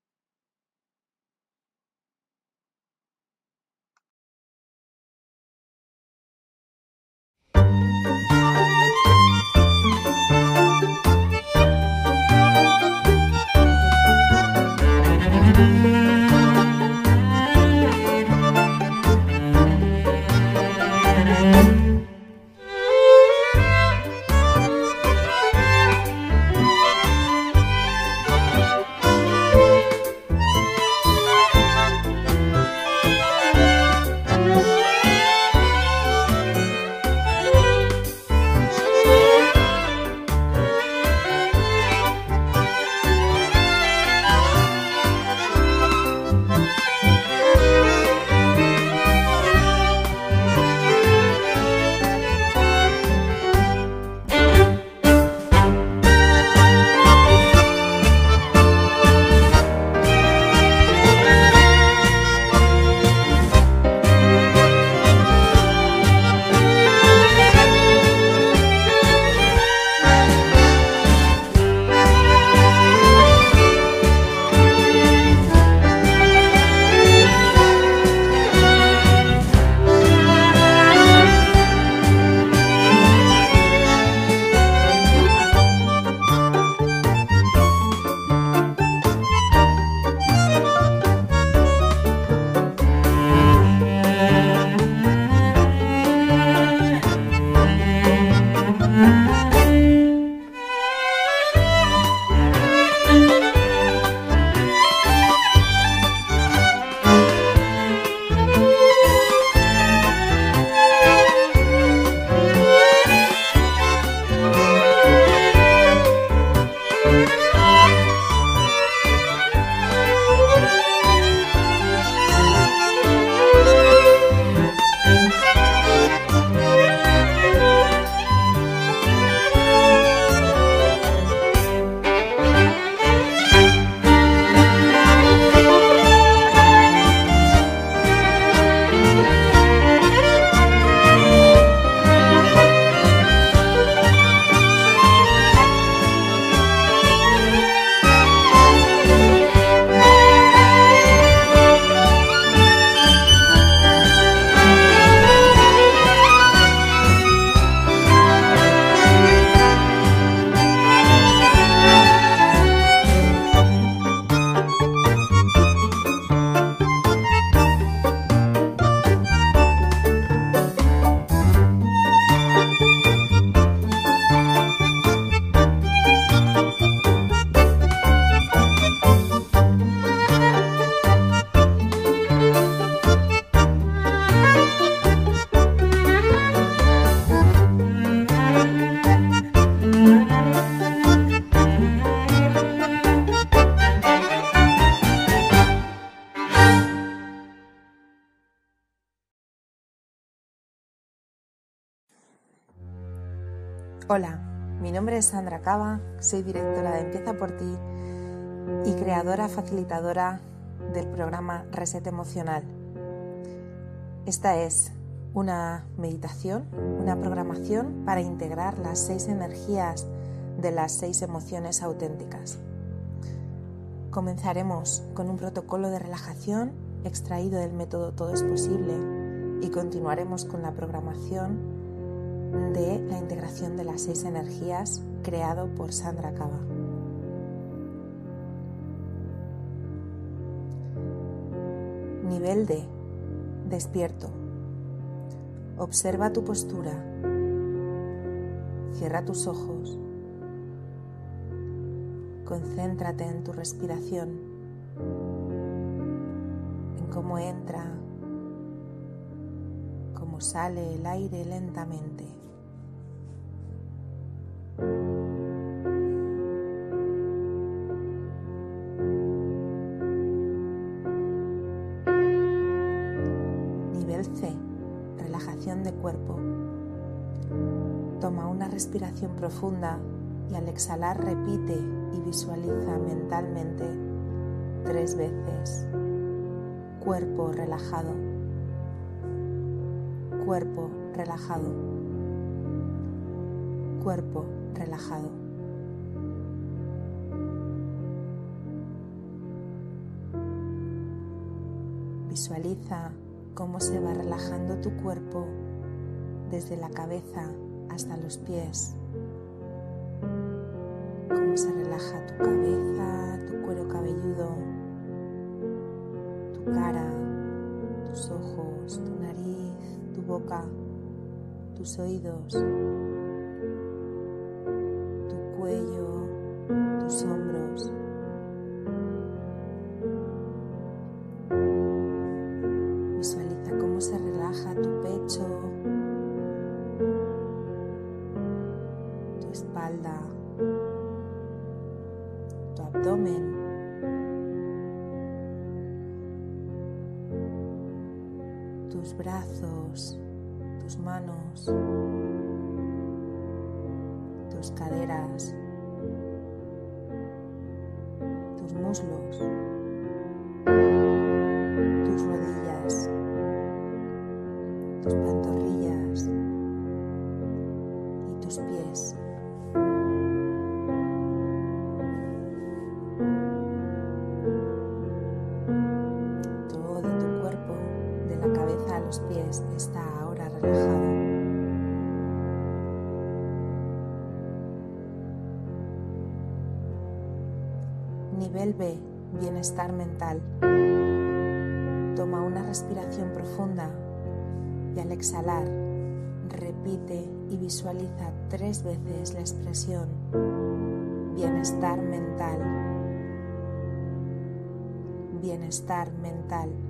Soy directora de Empieza por ti y creadora facilitadora del programa Reset Emocional. Esta es una meditación, una programación para integrar las seis energías de las seis emociones auténticas. Comenzaremos con un protocolo de relajación extraído del método Todo es posible y continuaremos con la programación de la integración de las seis energías creado por Sandra Cava. Nivel D. Despierto. Observa tu postura. Cierra tus ojos. Concéntrate en tu respiración, en cómo entra, cómo sale el aire lentamente. Nivel C. Relajación de cuerpo. Toma una respiración profunda y al exhalar repite y visualiza mentalmente tres veces. Cuerpo relajado. Cuerpo relajado. Cuerpo relajado. Visualiza cómo se va relajando tu cuerpo desde la cabeza hasta los pies. Cómo se relaja tu cabeza, tu cuero cabelludo, tu cara, tus ojos, tu nariz, tu boca, tus oídos, Bienestar mental.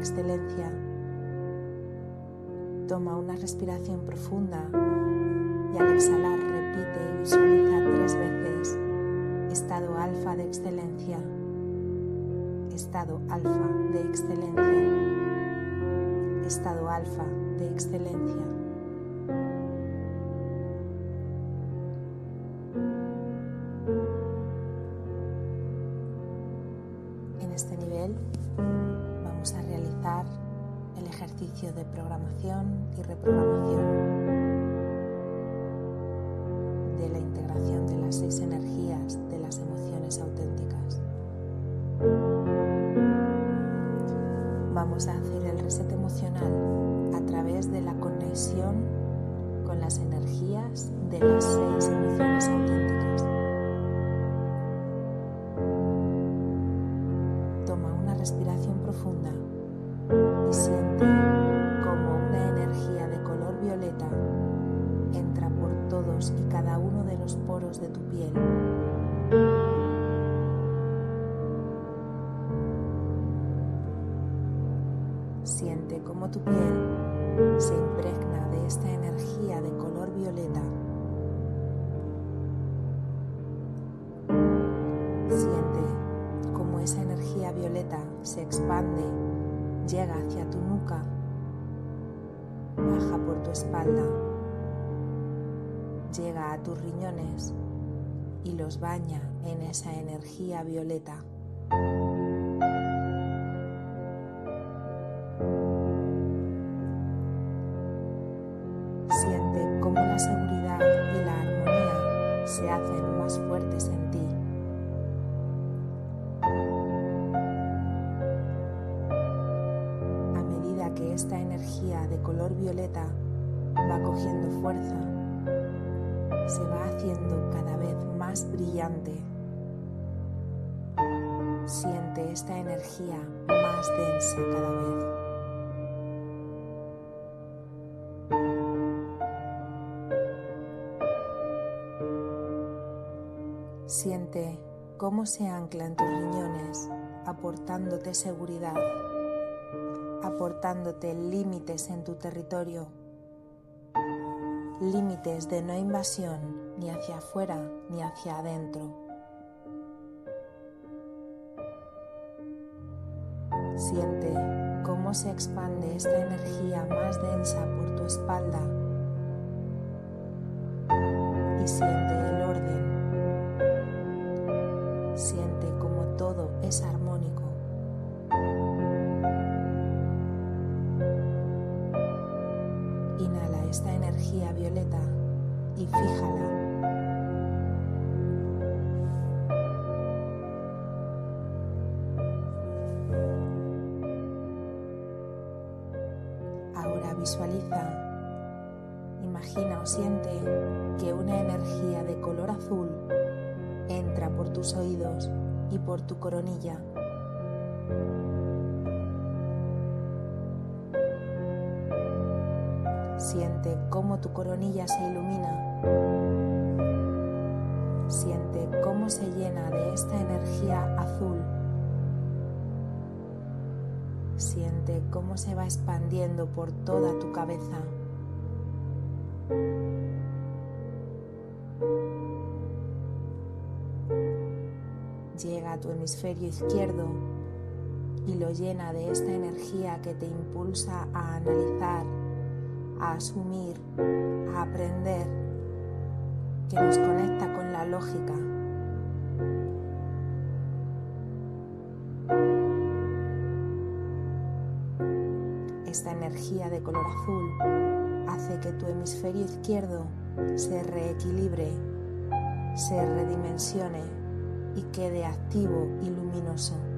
Excelencia. Toma una respiración profunda y al exhalar repite y visualiza tres veces estado alfa de excelencia, estado alfa de excelencia, estado alfa de excelencia. Violeta. Más densa cada vez. Siente cómo se ancla en tus riñones, aportándote seguridad aportándote límites en tu territorio, límites de no invasión ni hacia afuera ni hacia adentro. Siente cómo se expande esta energía más densa por tu espalda y siente el Siente cómo tu coronilla se ilumina. Siente cómo se llena de esta energía azul. Siente cómo se va expandiendo por toda tu cabeza. Llega a tu hemisferio izquierdo y lo llena de esta energía que te impulsa a analizar a asumir, a aprender, que nos conecta con la lógica. Esta energía de color azul hace que tu hemisferio izquierdo se reequilibre, se redimensione y quede activo y luminoso.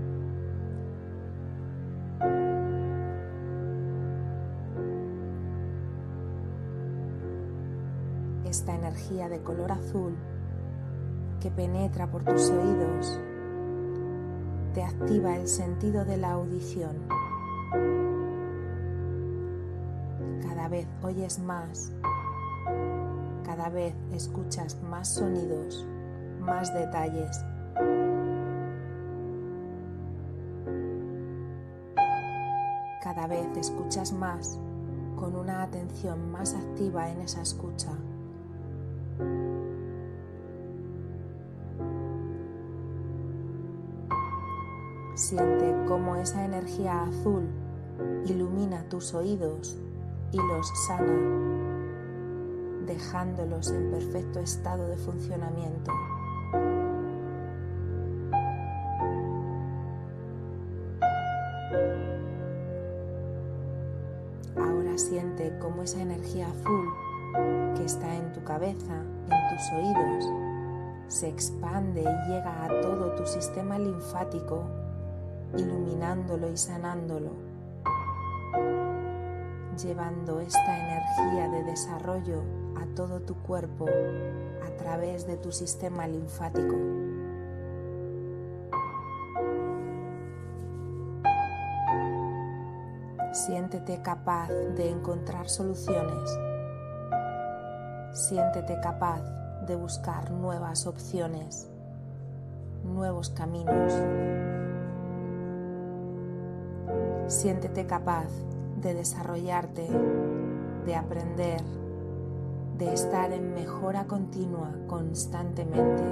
De color azul que penetra por tus oídos te activa el sentido de la audición. Cada vez oyes más, cada vez escuchas más sonidos, más detalles. Cada vez escuchas más con una atención más activa en esa escucha. Siente cómo esa energía azul ilumina tus oídos y los sana, dejándolos en perfecto estado de funcionamiento. Ahora siente cómo esa energía azul que está en tu cabeza, en tus oídos, se expande y llega a todo tu sistema linfático iluminándolo y sanándolo, llevando esta energía de desarrollo a todo tu cuerpo a través de tu sistema linfático. Siéntete capaz de encontrar soluciones. Siéntete capaz de buscar nuevas opciones, nuevos caminos. Siéntete capaz de desarrollarte, de aprender, de estar en mejora continua constantemente.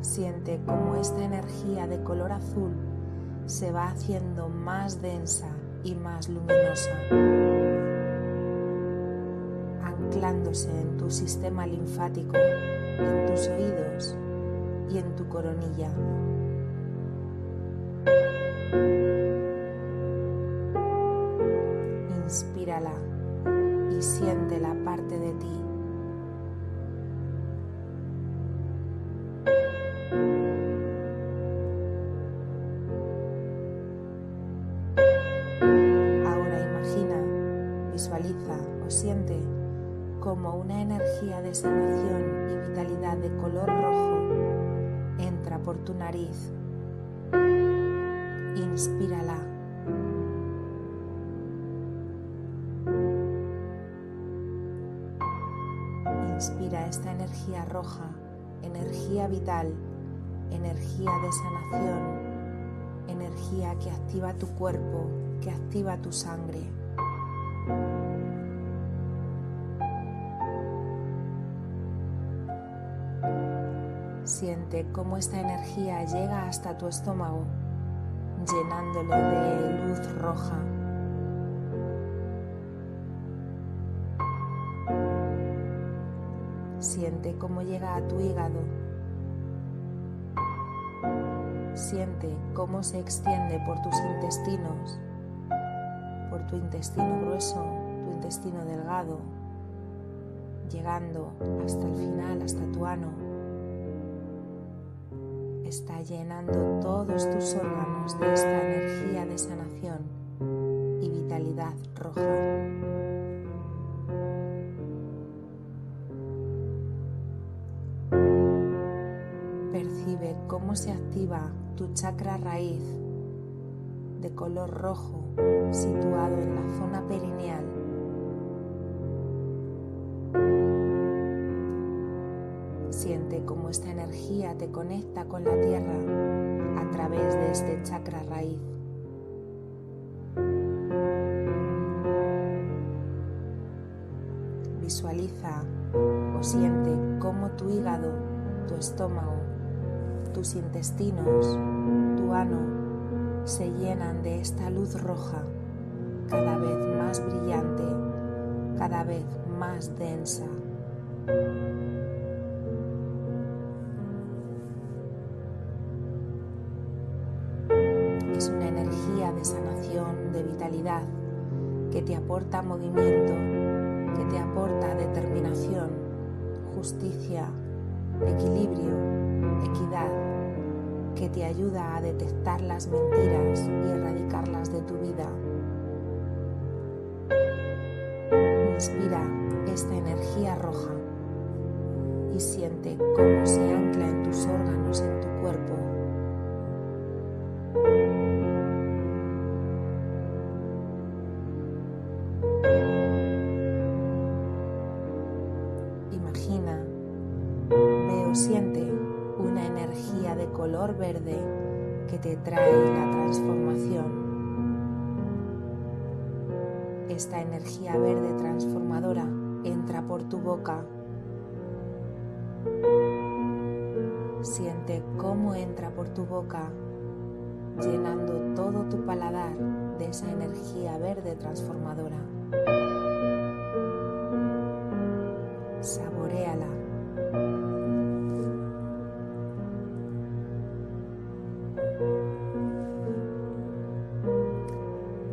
Siente cómo esta energía de color azul se va haciendo más densa y más luminosa, anclándose en tu sistema linfático, en tus oídos y en tu coronilla. Inspírala y siente la parte de ti como una energía de sanación y vitalidad de color rojo por tu nariz. Inspírala. Inspira esta energía roja, energía vital, energía de sanación, energía que activa tu cuerpo, que activa tu sangre. Siente cómo esta energía llega hasta tu estómago, llenándolo de luz roja. Siente cómo llega a tu hígado. Siente cómo se extiende por tus intestinos, por tu intestino grueso, tu intestino delgado, llegando hasta el final, hasta tu ano llenando todos tus órganos de esta energía de sanación y vitalidad roja. Percibe cómo se activa tu chakra raíz de color rojo situado en la zona perineal Esta energía te conecta con la tierra a través de este chakra raíz. Visualiza o siente cómo tu hígado, tu estómago, tus intestinos, tu ano se llenan de esta luz roja cada vez más brillante, cada vez más densa. Que te aporta movimiento, que te aporta determinación, justicia, equilibrio, equidad, que te ayuda a detectar las mentiras y erradicarlas de tu vida. Inspira esta energía roja y siente cómo se ancla en tus órganos, en tu cuerpo Esta energía verde transformadora entra por tu boca. Siente cómo entra por tu boca, llenando todo tu paladar de esa energía verde transformadora. Saboreala.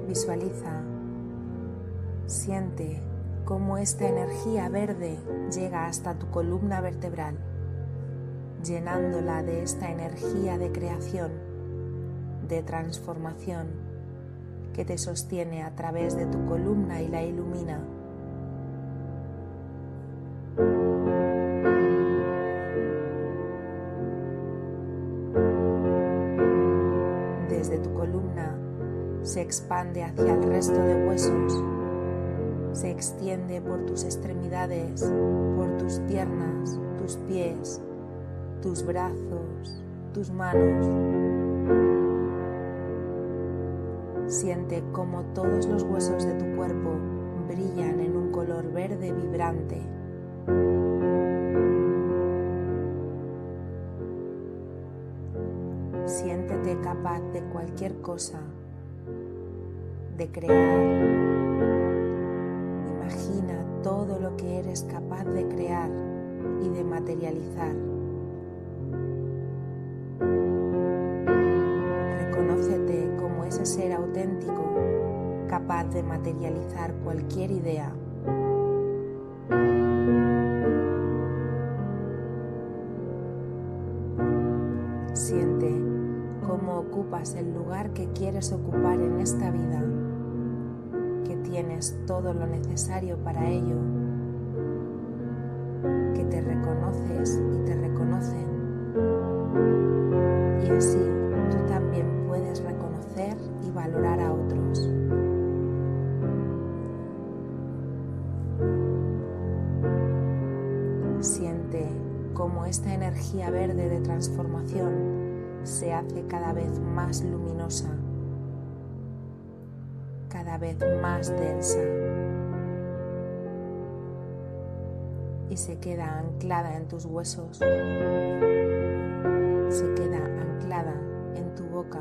Visualiza Siente cómo esta energía verde llega hasta tu columna vertebral, llenándola de esta energía de creación, de transformación que te sostiene a través de tu columna y la ilumina. Desde tu columna se expande hacia el resto de huesos, se extiende por tus extremidades, por tus piernas, tus pies, tus brazos, tus manos Siente como todos los huesos de tu cuerpo brillan en un color verde vibrante. Siéntete capaz de cualquier cosa, de crear. Capaz de crear y de materializar. ser auténtico, capaz de materializar cualquier idea. Siente cómo ocupas el lugar que quieres ocupar en esta vida, que tienes todo lo necesario para ello, y te reconocen. Y así tú también puedes reconocer y valorar a otros. Siente cómo esta energía verde de transformación se hace cada vez más luminosa, cada vez más densa se queda anclada en tus huesos, se queda anclada en tu boca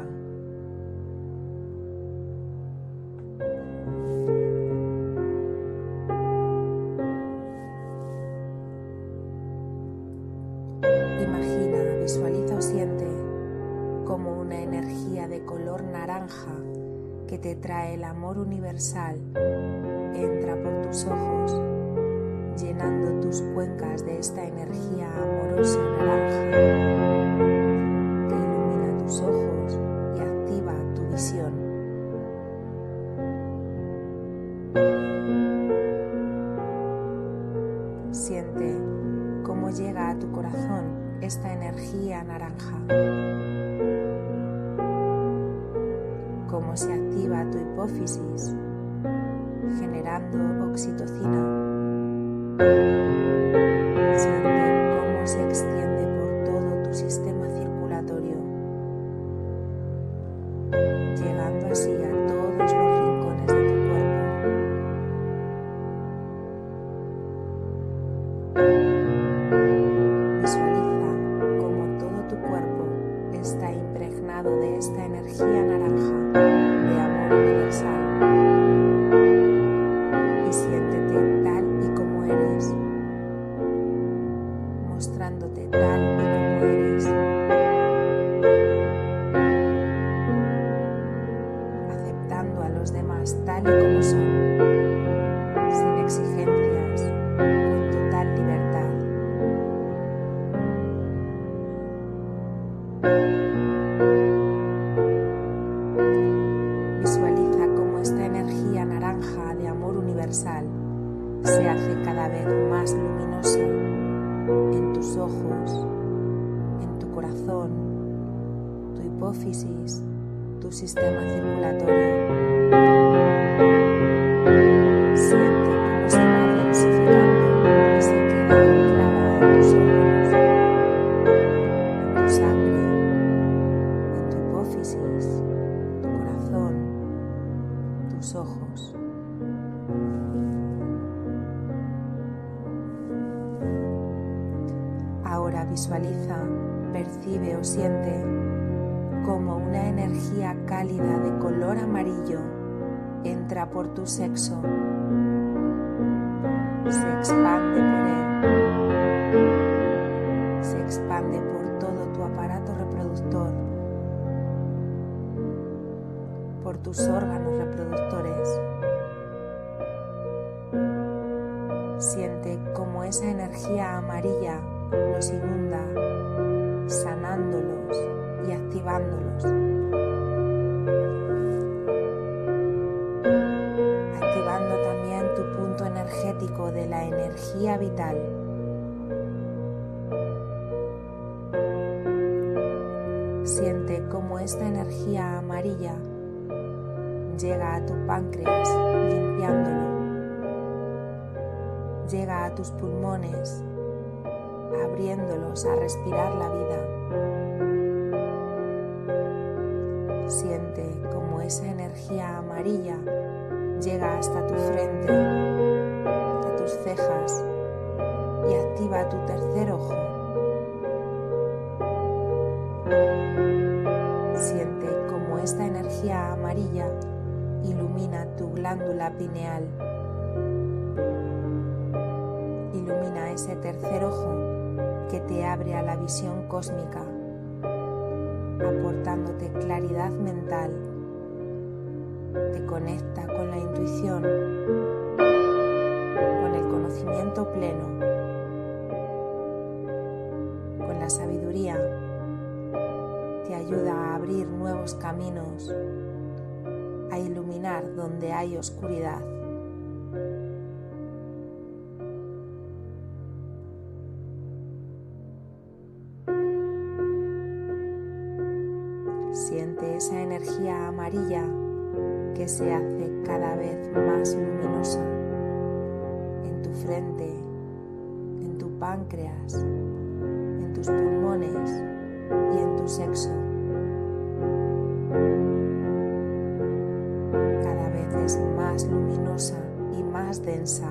más luminosa y más densa.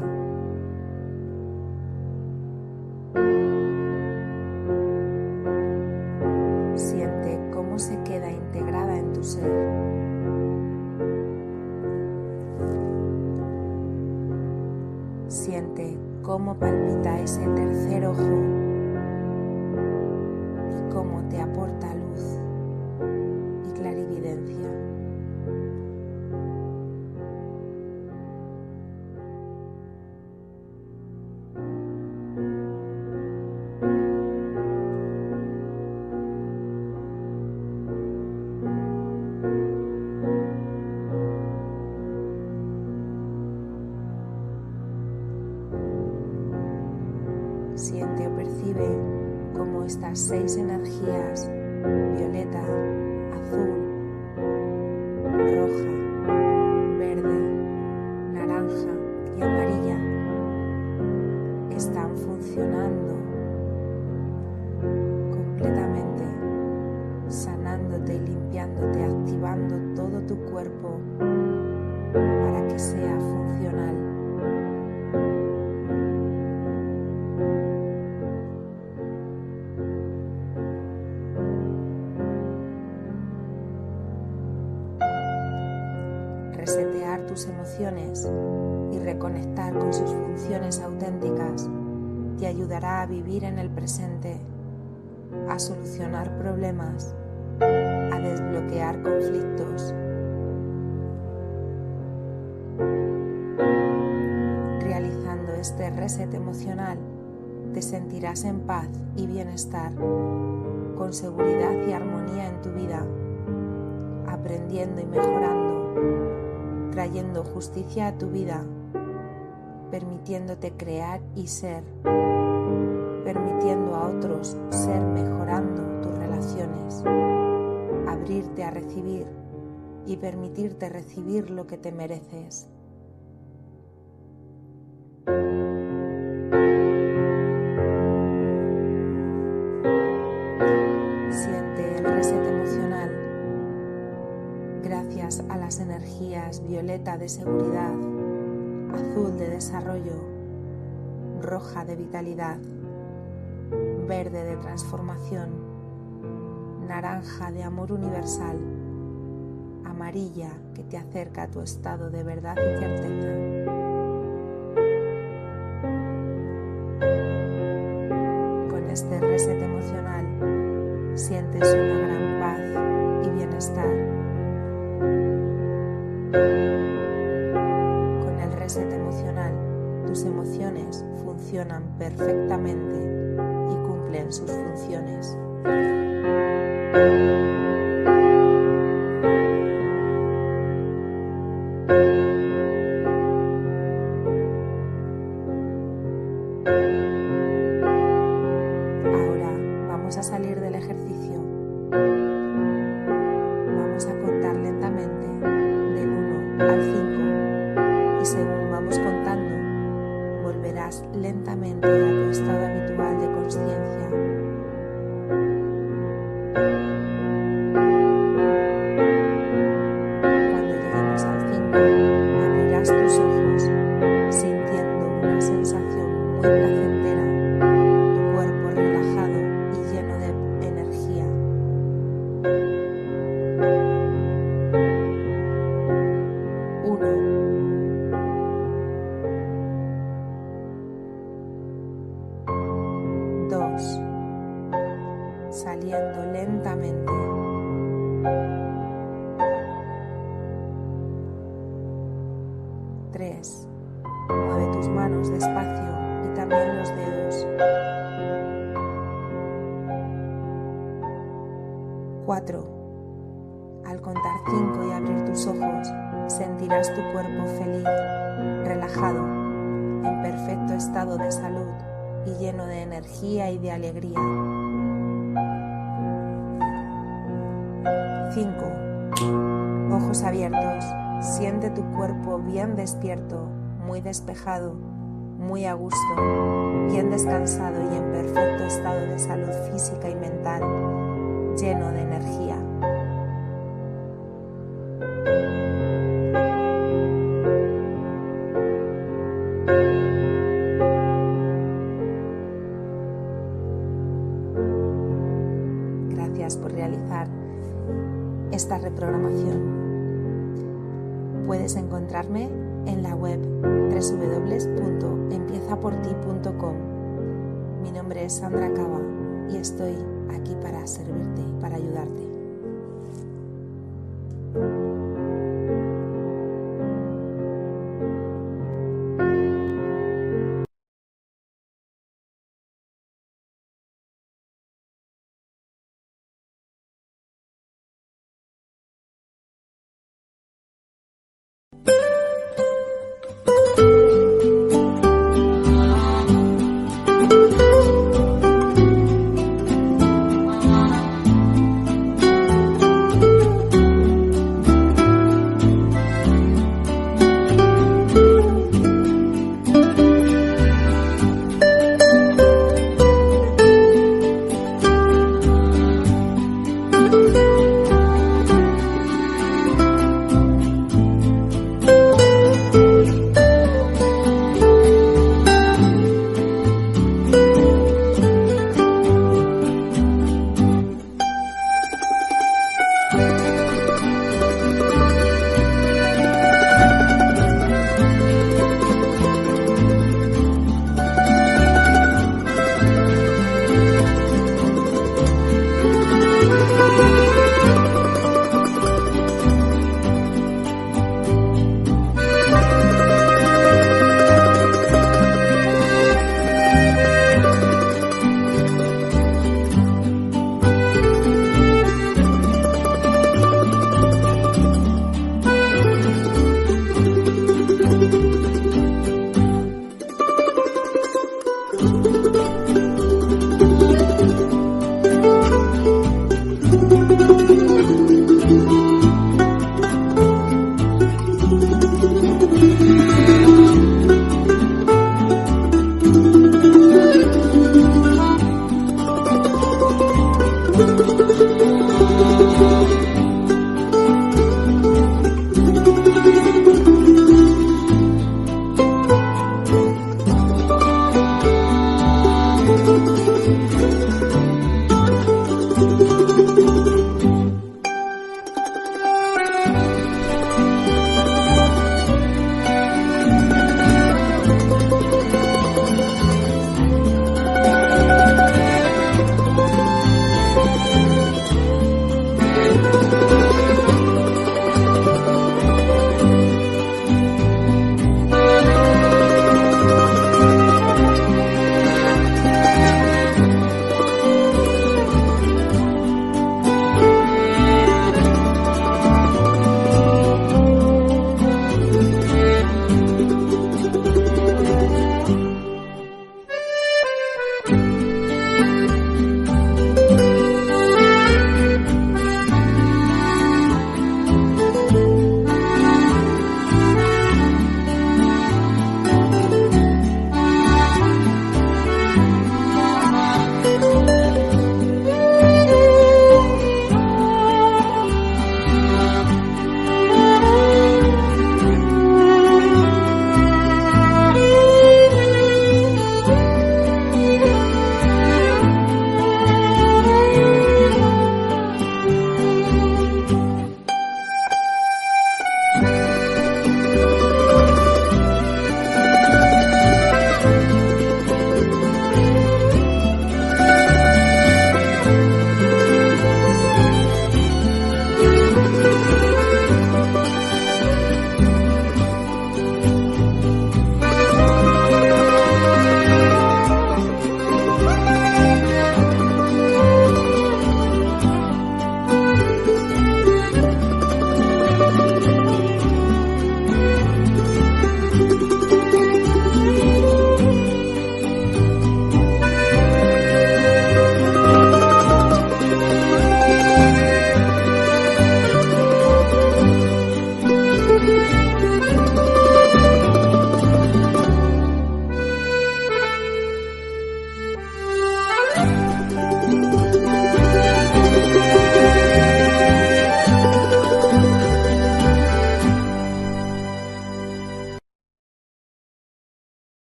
permitiéndote crear y ser, permitiendo a otros ser mejorando tus relaciones, abrirte a recibir y permitirte recibir lo que te mereces. Siente el reset emocional gracias a las energías violeta de seguridad desarrollo, roja de vitalidad, verde de transformación, naranja de amor universal, amarilla que te acerca a tu estado de verdad y certeza. Con este reset emocional sientes una gran paz y bienestar. funcionan perfectamente y cumplen sus funciones. Ahora vamos a salir del ejercicio. Vamos a contar lentamente del 1 al 5. lentamente.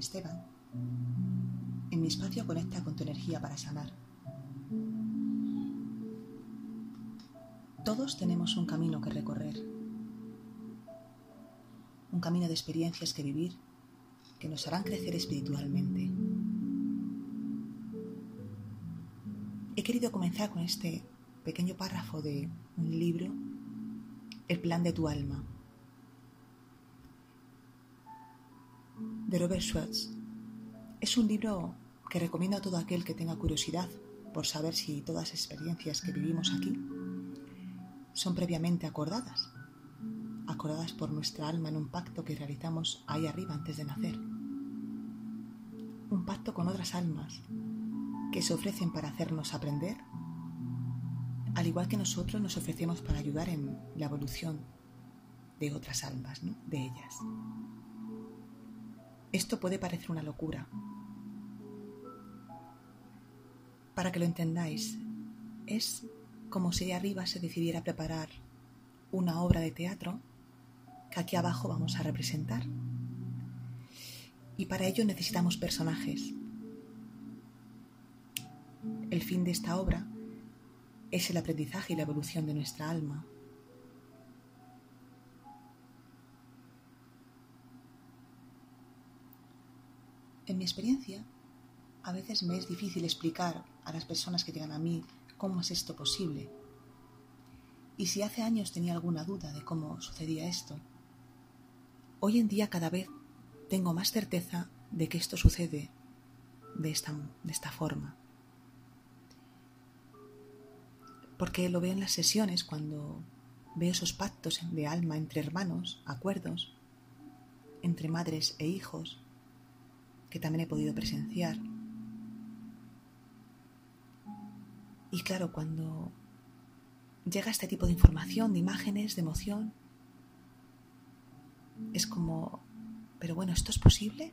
Esteban. En mi espacio conecta con tu energía para sanar. Todos tenemos un camino que recorrer. Un camino de experiencias que vivir que nos harán crecer espiritualmente. He querido comenzar con este pequeño párrafo de un libro, El plan de tu alma, de Robert Schwartz. Es un libro que recomiendo a todo aquel que tenga curiosidad por saber si todas las experiencias que vivimos aquí son previamente acordadas, acordadas por nuestra alma en un pacto que realizamos ahí arriba antes de nacer. Un pacto con otras almas que se ofrecen para hacernos aprender, al igual que nosotros nos ofrecemos para ayudar en la evolución de otras almas, de ellas. Esto puede parecer una locura. Para que lo entendáis, es como si de arriba se decidiera preparar una obra de teatro que aquí abajo vamos a representar. Y para ello necesitamos personajes. El fin de esta obra es el aprendizaje y la evolución de nuestra alma. En mi experiencia, a veces me es difícil explicar a las personas que llegan a mí cómo es esto posible. Y si hace años tenía alguna duda de cómo sucedía esto, hoy en día cada vez tengo más certeza de que esto sucede de esta, de esta forma. Porque lo veo en las sesiones cuando veo esos pactos de alma entre hermanos, acuerdos, entre madres e hijos, que también he podido presenciar. Y claro, cuando llega este tipo de información, de imágenes, de emoción, es como, pero bueno, ¿esto es posible?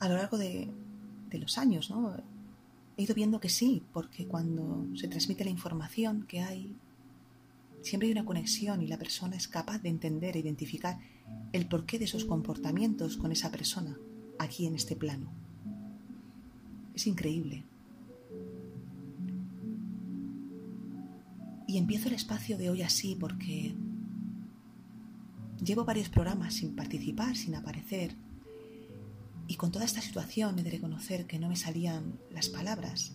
A lo largo de, de los años, ¿no? He ido viendo que sí, porque cuando se transmite la información que hay, siempre hay una conexión y la persona es capaz de entender e identificar el porqué de esos comportamientos con esa persona aquí en este plano. Es increíble. Y empiezo el espacio de hoy así porque llevo varios programas sin participar, sin aparecer. Y con toda esta situación he de reconocer que no me salían las palabras.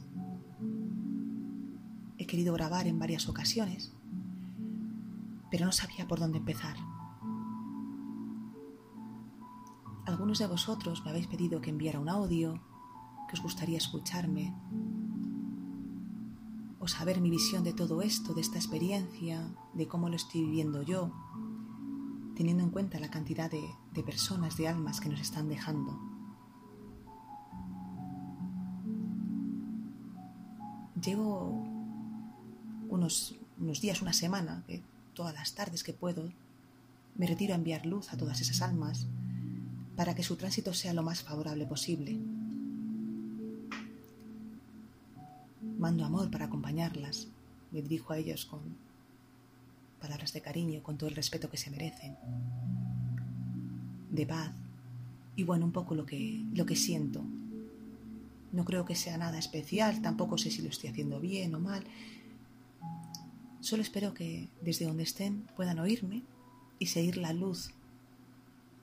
He querido grabar en varias ocasiones, pero no sabía por dónde empezar. Algunos de vosotros me habéis pedido que enviara un audio, que os gustaría escucharme, o saber mi visión de todo esto, de esta experiencia, de cómo lo estoy viviendo yo, teniendo en cuenta la cantidad de, de personas, de almas que nos están dejando. Llevo unos, unos días, una semana, que todas las tardes que puedo, me retiro a enviar luz a todas esas almas para que su tránsito sea lo más favorable posible. Mando amor para acompañarlas, me dirijo a ellos con palabras de cariño, con todo el respeto que se merecen, de paz y bueno, un poco lo que, lo que siento. No creo que sea nada especial, tampoco sé si lo estoy haciendo bien o mal. Solo espero que desde donde estén puedan oírme y seguir la luz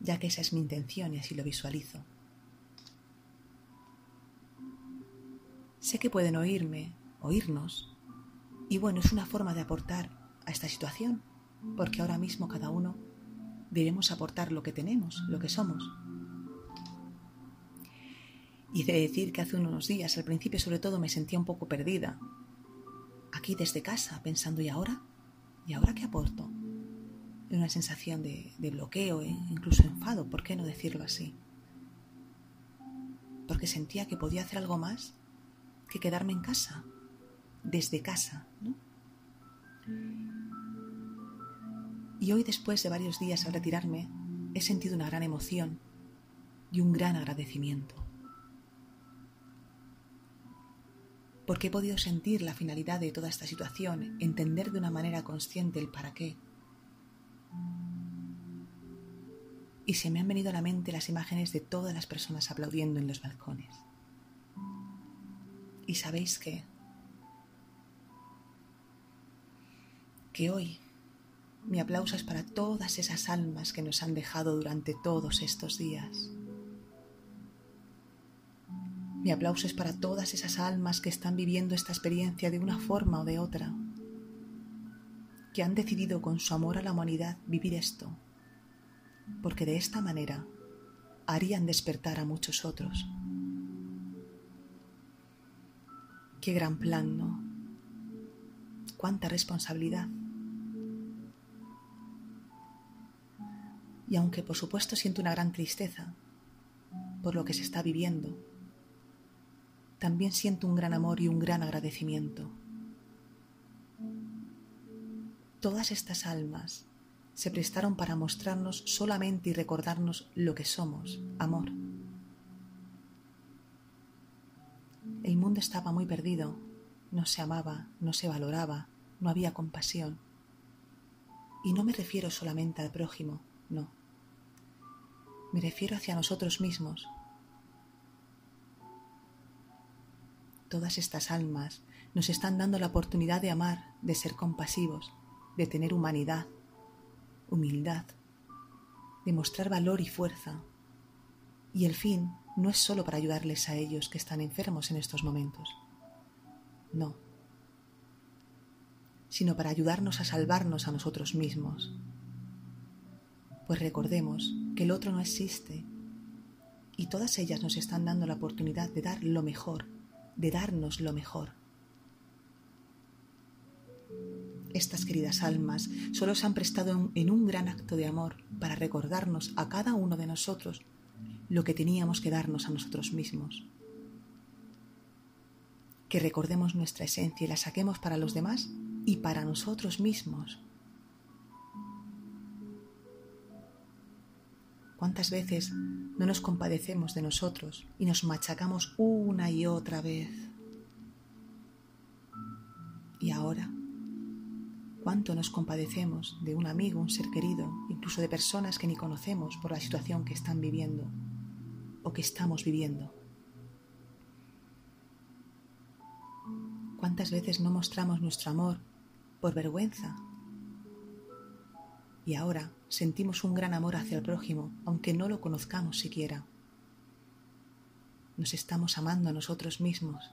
ya que esa es mi intención y así lo visualizo. Sé que pueden oírme, oírnos, y bueno, es una forma de aportar a esta situación, porque ahora mismo cada uno debemos aportar lo que tenemos, lo que somos. Y de decir que hace unos días, al principio sobre todo, me sentía un poco perdida, aquí desde casa, pensando, ¿y ahora? ¿Y ahora qué aporto? Una sensación de, bloqueo e incluso enfado, ¿por qué no decirlo así? Porque sentía que podía hacer algo más que quedarme en casa, desde casa, ¿no? Y hoy, después de varios días al retirarme, he sentido una gran emoción y un gran agradecimiento. porque he podido sentir la finalidad de toda esta situación, entender de una manera consciente el para qué. Y se me han venido a la mente las imágenes de todas las personas aplaudiendo en los balcones. Y sabéis qué? Que hoy mi aplauso es para todas esas almas que nos han dejado durante todos estos días mi aplauso es para todas esas almas que están viviendo esta experiencia de una forma o de otra, que han decidido con su amor a la humanidad vivir esto, porque de esta manera harían despertar a muchos otros. Qué gran plan, ¿no? Cuánta responsabilidad. Y aunque por supuesto siento una gran tristeza por lo que se está viviendo, también siento un gran amor y un gran agradecimiento. Todas estas almas se prestaron para mostrarnos solamente y recordarnos lo que somos, amor. El mundo estaba muy perdido, no se amaba, no se valoraba, no había compasión. Y no me refiero solamente al prójimo, no. Me refiero hacia nosotros mismos, Todas estas almas nos están dando la oportunidad de amar, de ser compasivos, de tener humanidad, humildad, de mostrar valor y fuerza. Y el fin no es solo para ayudarles a ellos que están enfermos en estos momentos. No. Sino para ayudarnos a salvarnos a nosotros mismos. Pues recordemos que el otro no existe y todas ellas nos están dando la oportunidad de dar lo mejor de darnos lo mejor. Estas queridas almas solo se han prestado en un gran acto de amor para recordarnos a cada uno de nosotros lo que teníamos que darnos a nosotros mismos. Que recordemos nuestra esencia y la saquemos para los demás y para nosotros mismos. ¿Cuántas veces no nos compadecemos de nosotros y nos machacamos una y otra vez? Y ahora, ¿cuánto nos compadecemos de un amigo, un ser querido, incluso de personas que ni conocemos por la situación que están viviendo o que estamos viviendo? ¿Cuántas veces no mostramos nuestro amor por vergüenza y ahora sentimos un gran amor hacia el prójimo, aunque no lo conozcamos siquiera. Nos estamos amando a nosotros mismos.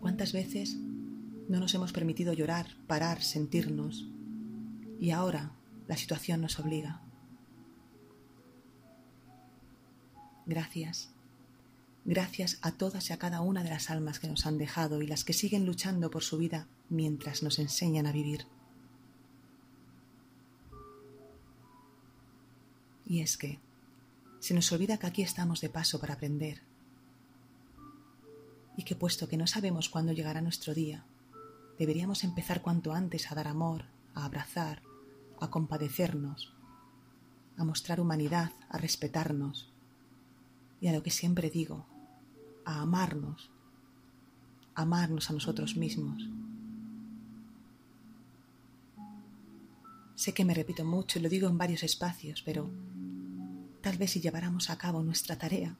¿Cuántas veces no nos hemos permitido llorar, parar, sentirnos? Y ahora la situación nos obliga. Gracias. Gracias a todas y a cada una de las almas que nos han dejado y las que siguen luchando por su vida mientras nos enseñan a vivir. Y es que se nos olvida que aquí estamos de paso para aprender y que puesto que no sabemos cuándo llegará nuestro día, deberíamos empezar cuanto antes a dar amor, a abrazar, a compadecernos, a mostrar humanidad, a respetarnos y a lo que siempre digo, a amarnos, amarnos a nosotros mismos. Sé que me repito mucho y lo digo en varios espacios, pero tal vez si lleváramos a cabo nuestra tarea,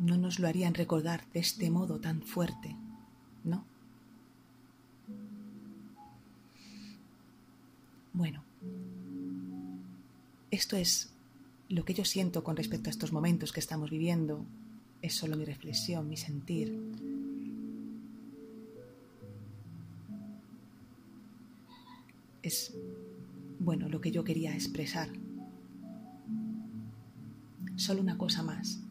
no nos lo harían recordar de este modo tan fuerte, ¿no? Bueno, esto es lo que yo siento con respecto a estos momentos que estamos viviendo es solo mi reflexión, mi sentir. Es, bueno, lo que yo quería expresar. Solo una cosa más.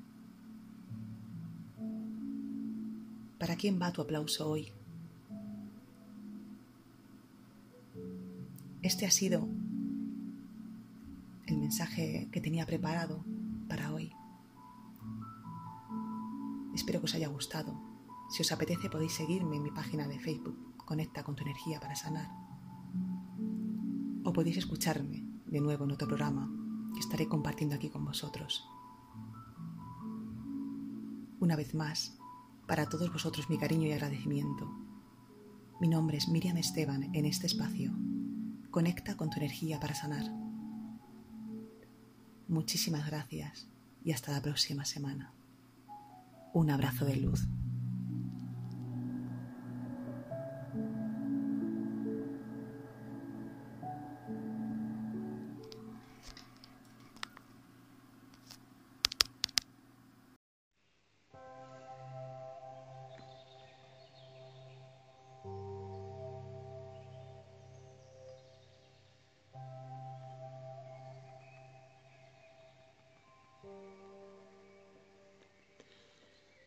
¿Para quién va tu aplauso hoy? Este ha sido el mensaje que tenía preparado para hoy. Espero que os haya gustado. Si os apetece podéis seguirme en mi página de Facebook, Conecta con tu energía para sanar. O podéis escucharme de nuevo en otro programa que estaré compartiendo aquí con vosotros. Una vez más, para todos vosotros mi cariño y agradecimiento. Mi nombre es Miriam Esteban en este espacio. Conecta con tu energía para sanar. Muchísimas gracias y hasta la próxima semana. Un abrazo de luz.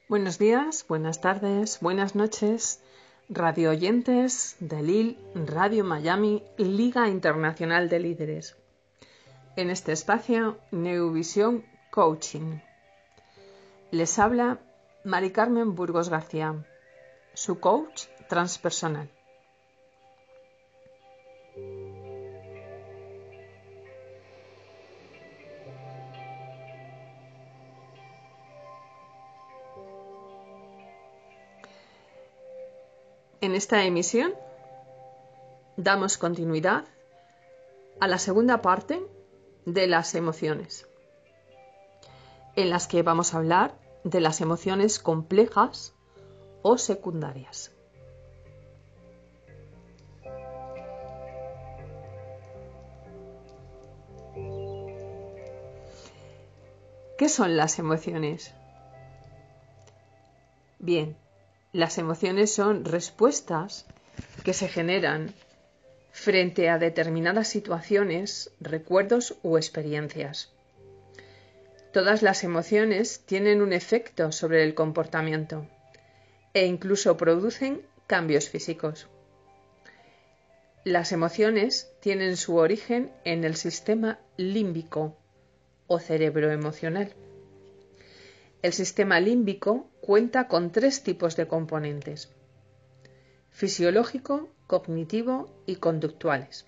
Buenos días, buenas tardes, buenas noches, radio oyentes de LIL, Radio Miami, Liga Internacional de Líderes. En este espacio, Neuvisión Coaching. Les habla Mari Carmen Burgos García, su coach transpersonal. Esta emisión damos continuidad a la segunda parte de las emociones, en las que vamos a hablar de las emociones complejas o secundarias. ¿Qué son las emociones? Bien, las emociones son respuestas que se generan frente a determinadas situaciones, recuerdos o experiencias. Todas las emociones tienen un efecto sobre el comportamiento e incluso producen cambios físicos. Las emociones tienen su origen en el sistema límbico o cerebro emocional. El sistema límbico cuenta con tres tipos de componentes, fisiológico, cognitivo y conductuales.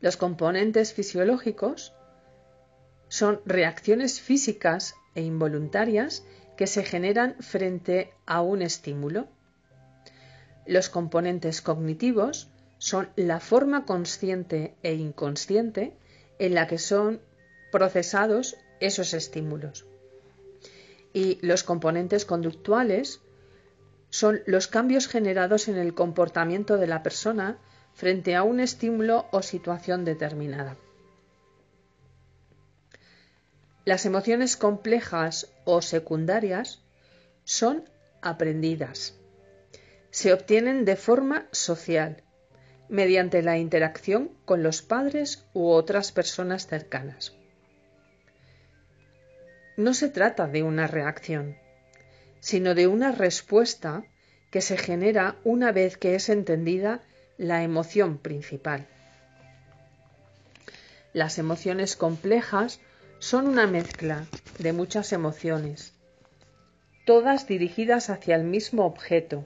Los componentes fisiológicos son reacciones físicas e involuntarias que se generan frente a un estímulo. Los componentes cognitivos son la forma consciente e inconsciente en la que son procesados esos estímulos y los componentes conductuales son los cambios generados en el comportamiento de la persona frente a un estímulo o situación determinada. Las emociones complejas o secundarias son aprendidas. Se obtienen de forma social, mediante la interacción con los padres u otras personas cercanas. No se trata de una reacción, sino de una respuesta que se genera una vez que es entendida la emoción principal. Las emociones complejas son una mezcla de muchas emociones, todas dirigidas hacia el mismo objeto,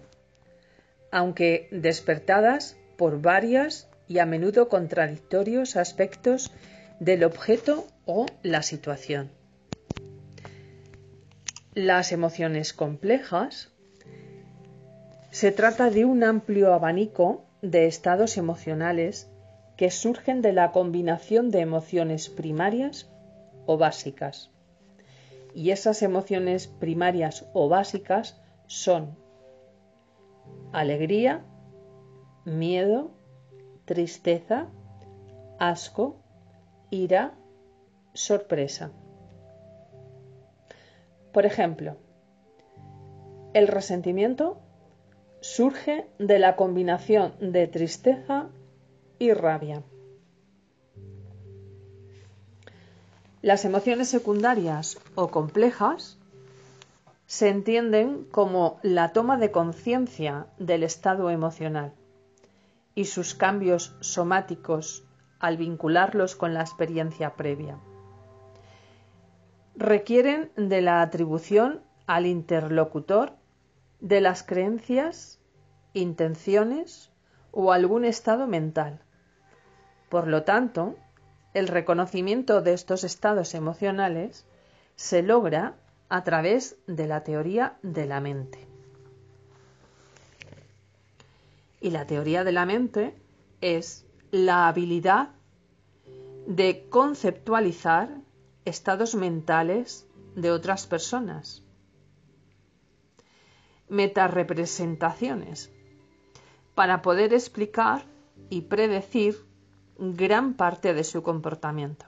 aunque despertadas por varias y a menudo contradictorios aspectos del objeto o la situación. Las emociones complejas se trata de un amplio abanico de estados emocionales que surgen de la combinación de emociones primarias o básicas. Y esas emociones primarias o básicas son alegría, miedo, tristeza, asco, ira, sorpresa. Por ejemplo, el resentimiento surge de la combinación de tristeza y rabia. Las emociones secundarias o complejas se entienden como la toma de conciencia del estado emocional y sus cambios somáticos al vincularlos con la experiencia previa requieren de la atribución al interlocutor de las creencias, intenciones o algún estado mental. Por lo tanto, el reconocimiento de estos estados emocionales se logra a través de la teoría de la mente. Y la teoría de la mente es la habilidad de conceptualizar estados mentales de otras personas. Metarepresentaciones para poder explicar y predecir gran parte de su comportamiento.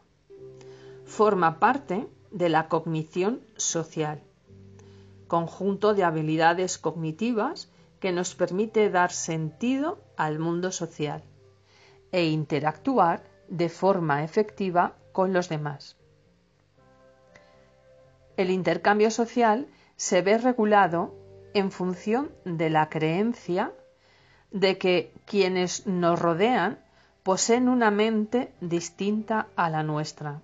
Forma parte de la cognición social, conjunto de habilidades cognitivas que nos permite dar sentido al mundo social e interactuar de forma efectiva con los demás. El intercambio social se ve regulado en función de la creencia de que quienes nos rodean poseen una mente distinta a la nuestra,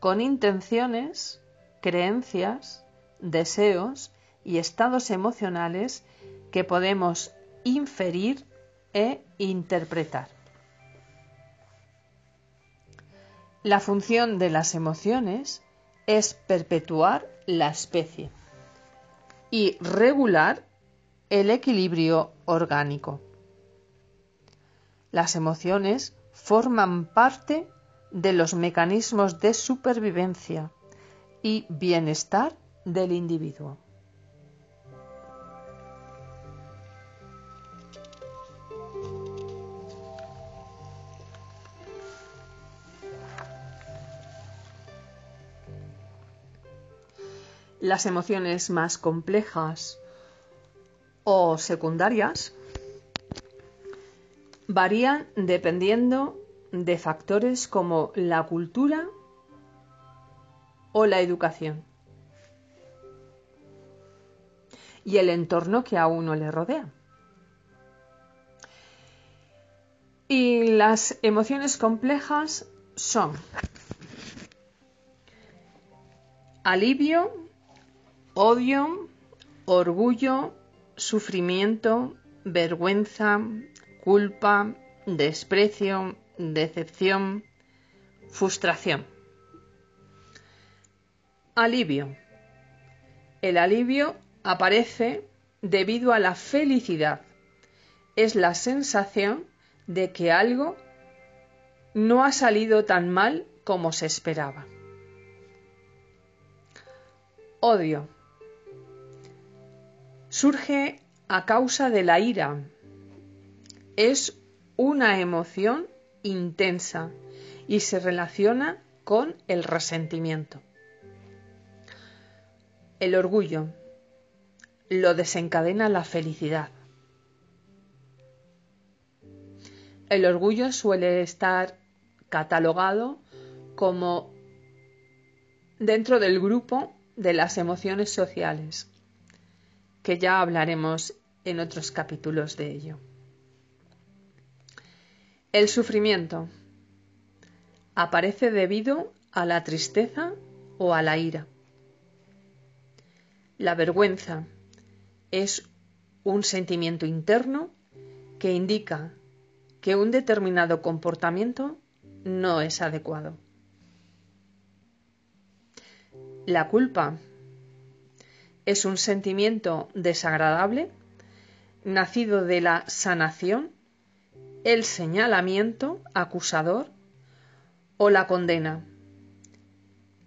con intenciones, creencias, deseos y estados emocionales que podemos inferir e interpretar. La función de las emociones es perpetuar la especie y regular el equilibrio orgánico. Las emociones forman parte de los mecanismos de supervivencia y bienestar del individuo. Las emociones más complejas o secundarias varían dependiendo de factores como la cultura o la educación y el entorno que a uno le rodea. Y las emociones complejas son alivio, odio, orgullo, sufrimiento, vergüenza, culpa, desprecio, decepción, frustración. Alivio. El alivio aparece debido a la felicidad. Es la sensación de que algo no ha salido tan mal como se esperaba. Odio. Surge a causa de la ira. Es una emoción intensa y se relaciona con el resentimiento. El orgullo lo desencadena la felicidad. El orgullo suele estar catalogado como dentro del grupo de las emociones sociales, que ya hablaremos en otros capítulos de ello. El sufrimiento aparece debido a la tristeza o a la ira. La vergüenza es un sentimiento interno que indica que un determinado comportamiento no es adecuado. La culpa es un sentimiento desagradable nacido de la sanación el señalamiento acusador o la condena.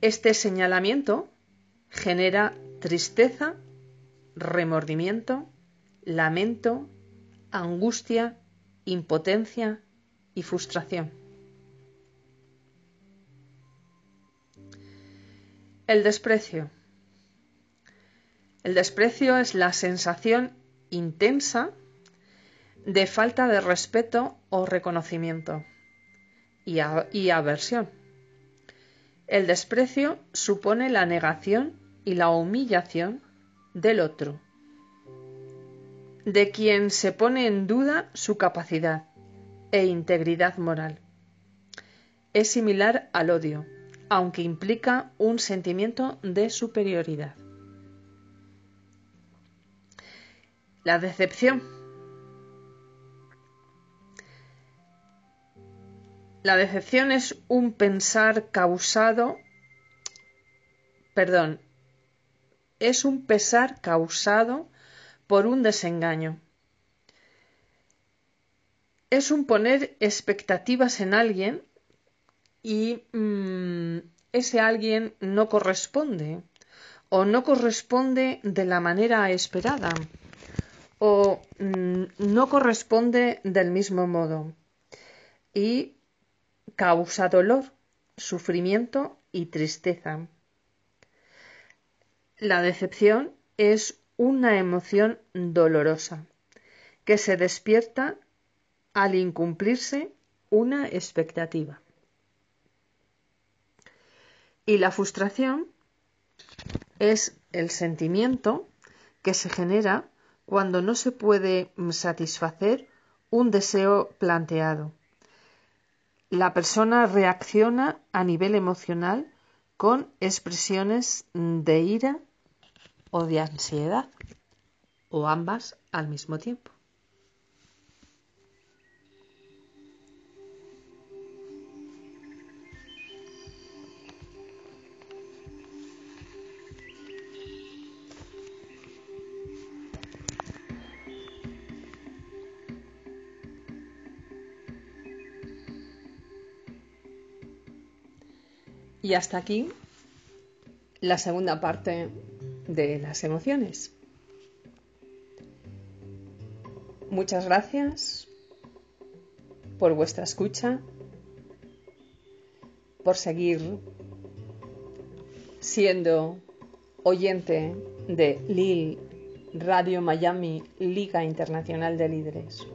Este señalamiento genera tristeza, remordimiento, lamento, angustia, impotencia y frustración. El desprecio. El desprecio es la sensación intensa de falta de respeto o reconocimiento y, aversión. El desprecio supone la negación y la humillación del otro, de quien se pone en duda su capacidad e integridad moral. Es similar al odio, aunque implica un sentimiento de superioridad. La decepción La decepción es un pensar causado, perdón, es un pesar causado por un desengaño. Es un poner expectativas en alguien y mm, ese alguien no corresponde o no corresponde de la manera esperada o mm, no corresponde del mismo modo y causa dolor, sufrimiento y tristeza. La decepción es una emoción dolorosa que se despierta al incumplirse una expectativa. Y la frustración es el sentimiento que se genera cuando no se puede satisfacer un deseo planteado. La persona reacciona a nivel emocional con expresiones de ira o de ansiedad, o ambas al mismo tiempo. Y hasta aquí la segunda parte de las emociones. Muchas gracias por vuestra escucha, por seguir siendo oyente de LIL Radio Miami Liga Internacional de Líderes.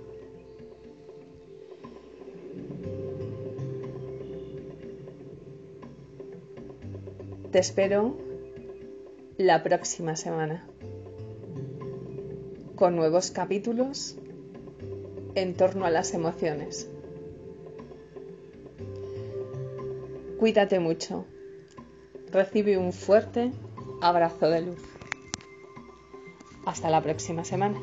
Te espero la próxima semana con nuevos capítulos en torno a las emociones. Cuídate mucho. Recibe un fuerte abrazo de luz. Hasta la próxima semana.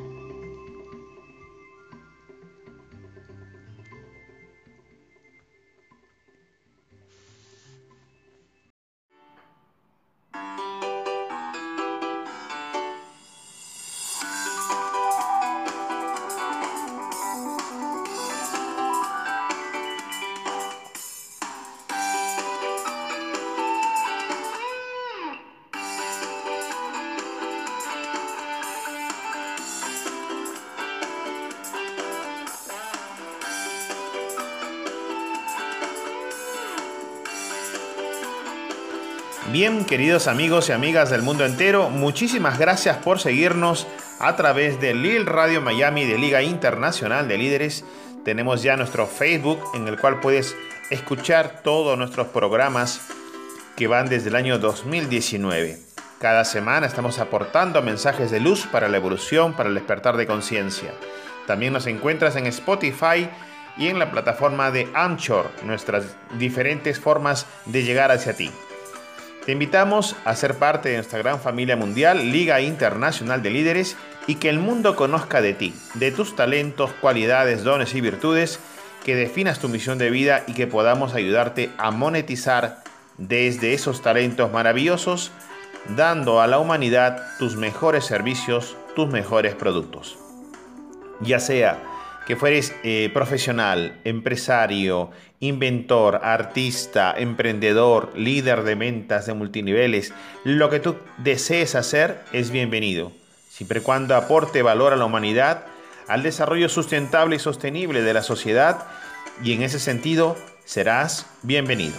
Bien, queridos amigos y amigas del mundo entero, muchísimas gracias por seguirnos a través de Lil Radio Miami de Liga Internacional de Líderes. Tenemos ya nuestro Facebook en el cual puedes escuchar todos nuestros programas que van desde el año 2019. Cada semana estamos aportando mensajes de luz para la evolución, para el despertar de conciencia. También nos encuentras en Spotify y en la plataforma de Anchor, nuestras diferentes formas de llegar hacia ti. Te invitamos a ser parte de nuestra gran familia mundial, Liga Internacional de Líderes, y que el mundo conozca de ti, de tus talentos, cualidades, dones y virtudes, que definas tu misión de vida y que podamos ayudarte a monetizar desde esos talentos maravillosos, dando a la humanidad tus mejores servicios, tus mejores productos. Ya sea que fueres eh, profesional, empresario, inventor, artista, emprendedor, líder de ventas de multiniveles, lo que tú desees hacer es bienvenido, siempre y cuando aporte valor a la humanidad, al desarrollo sustentable y sostenible de la sociedad, y en ese sentido serás bienvenido.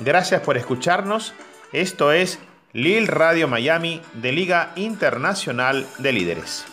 Gracias por escucharnos. Esto es Lil Radio Miami de Liga Internacional de Líderes.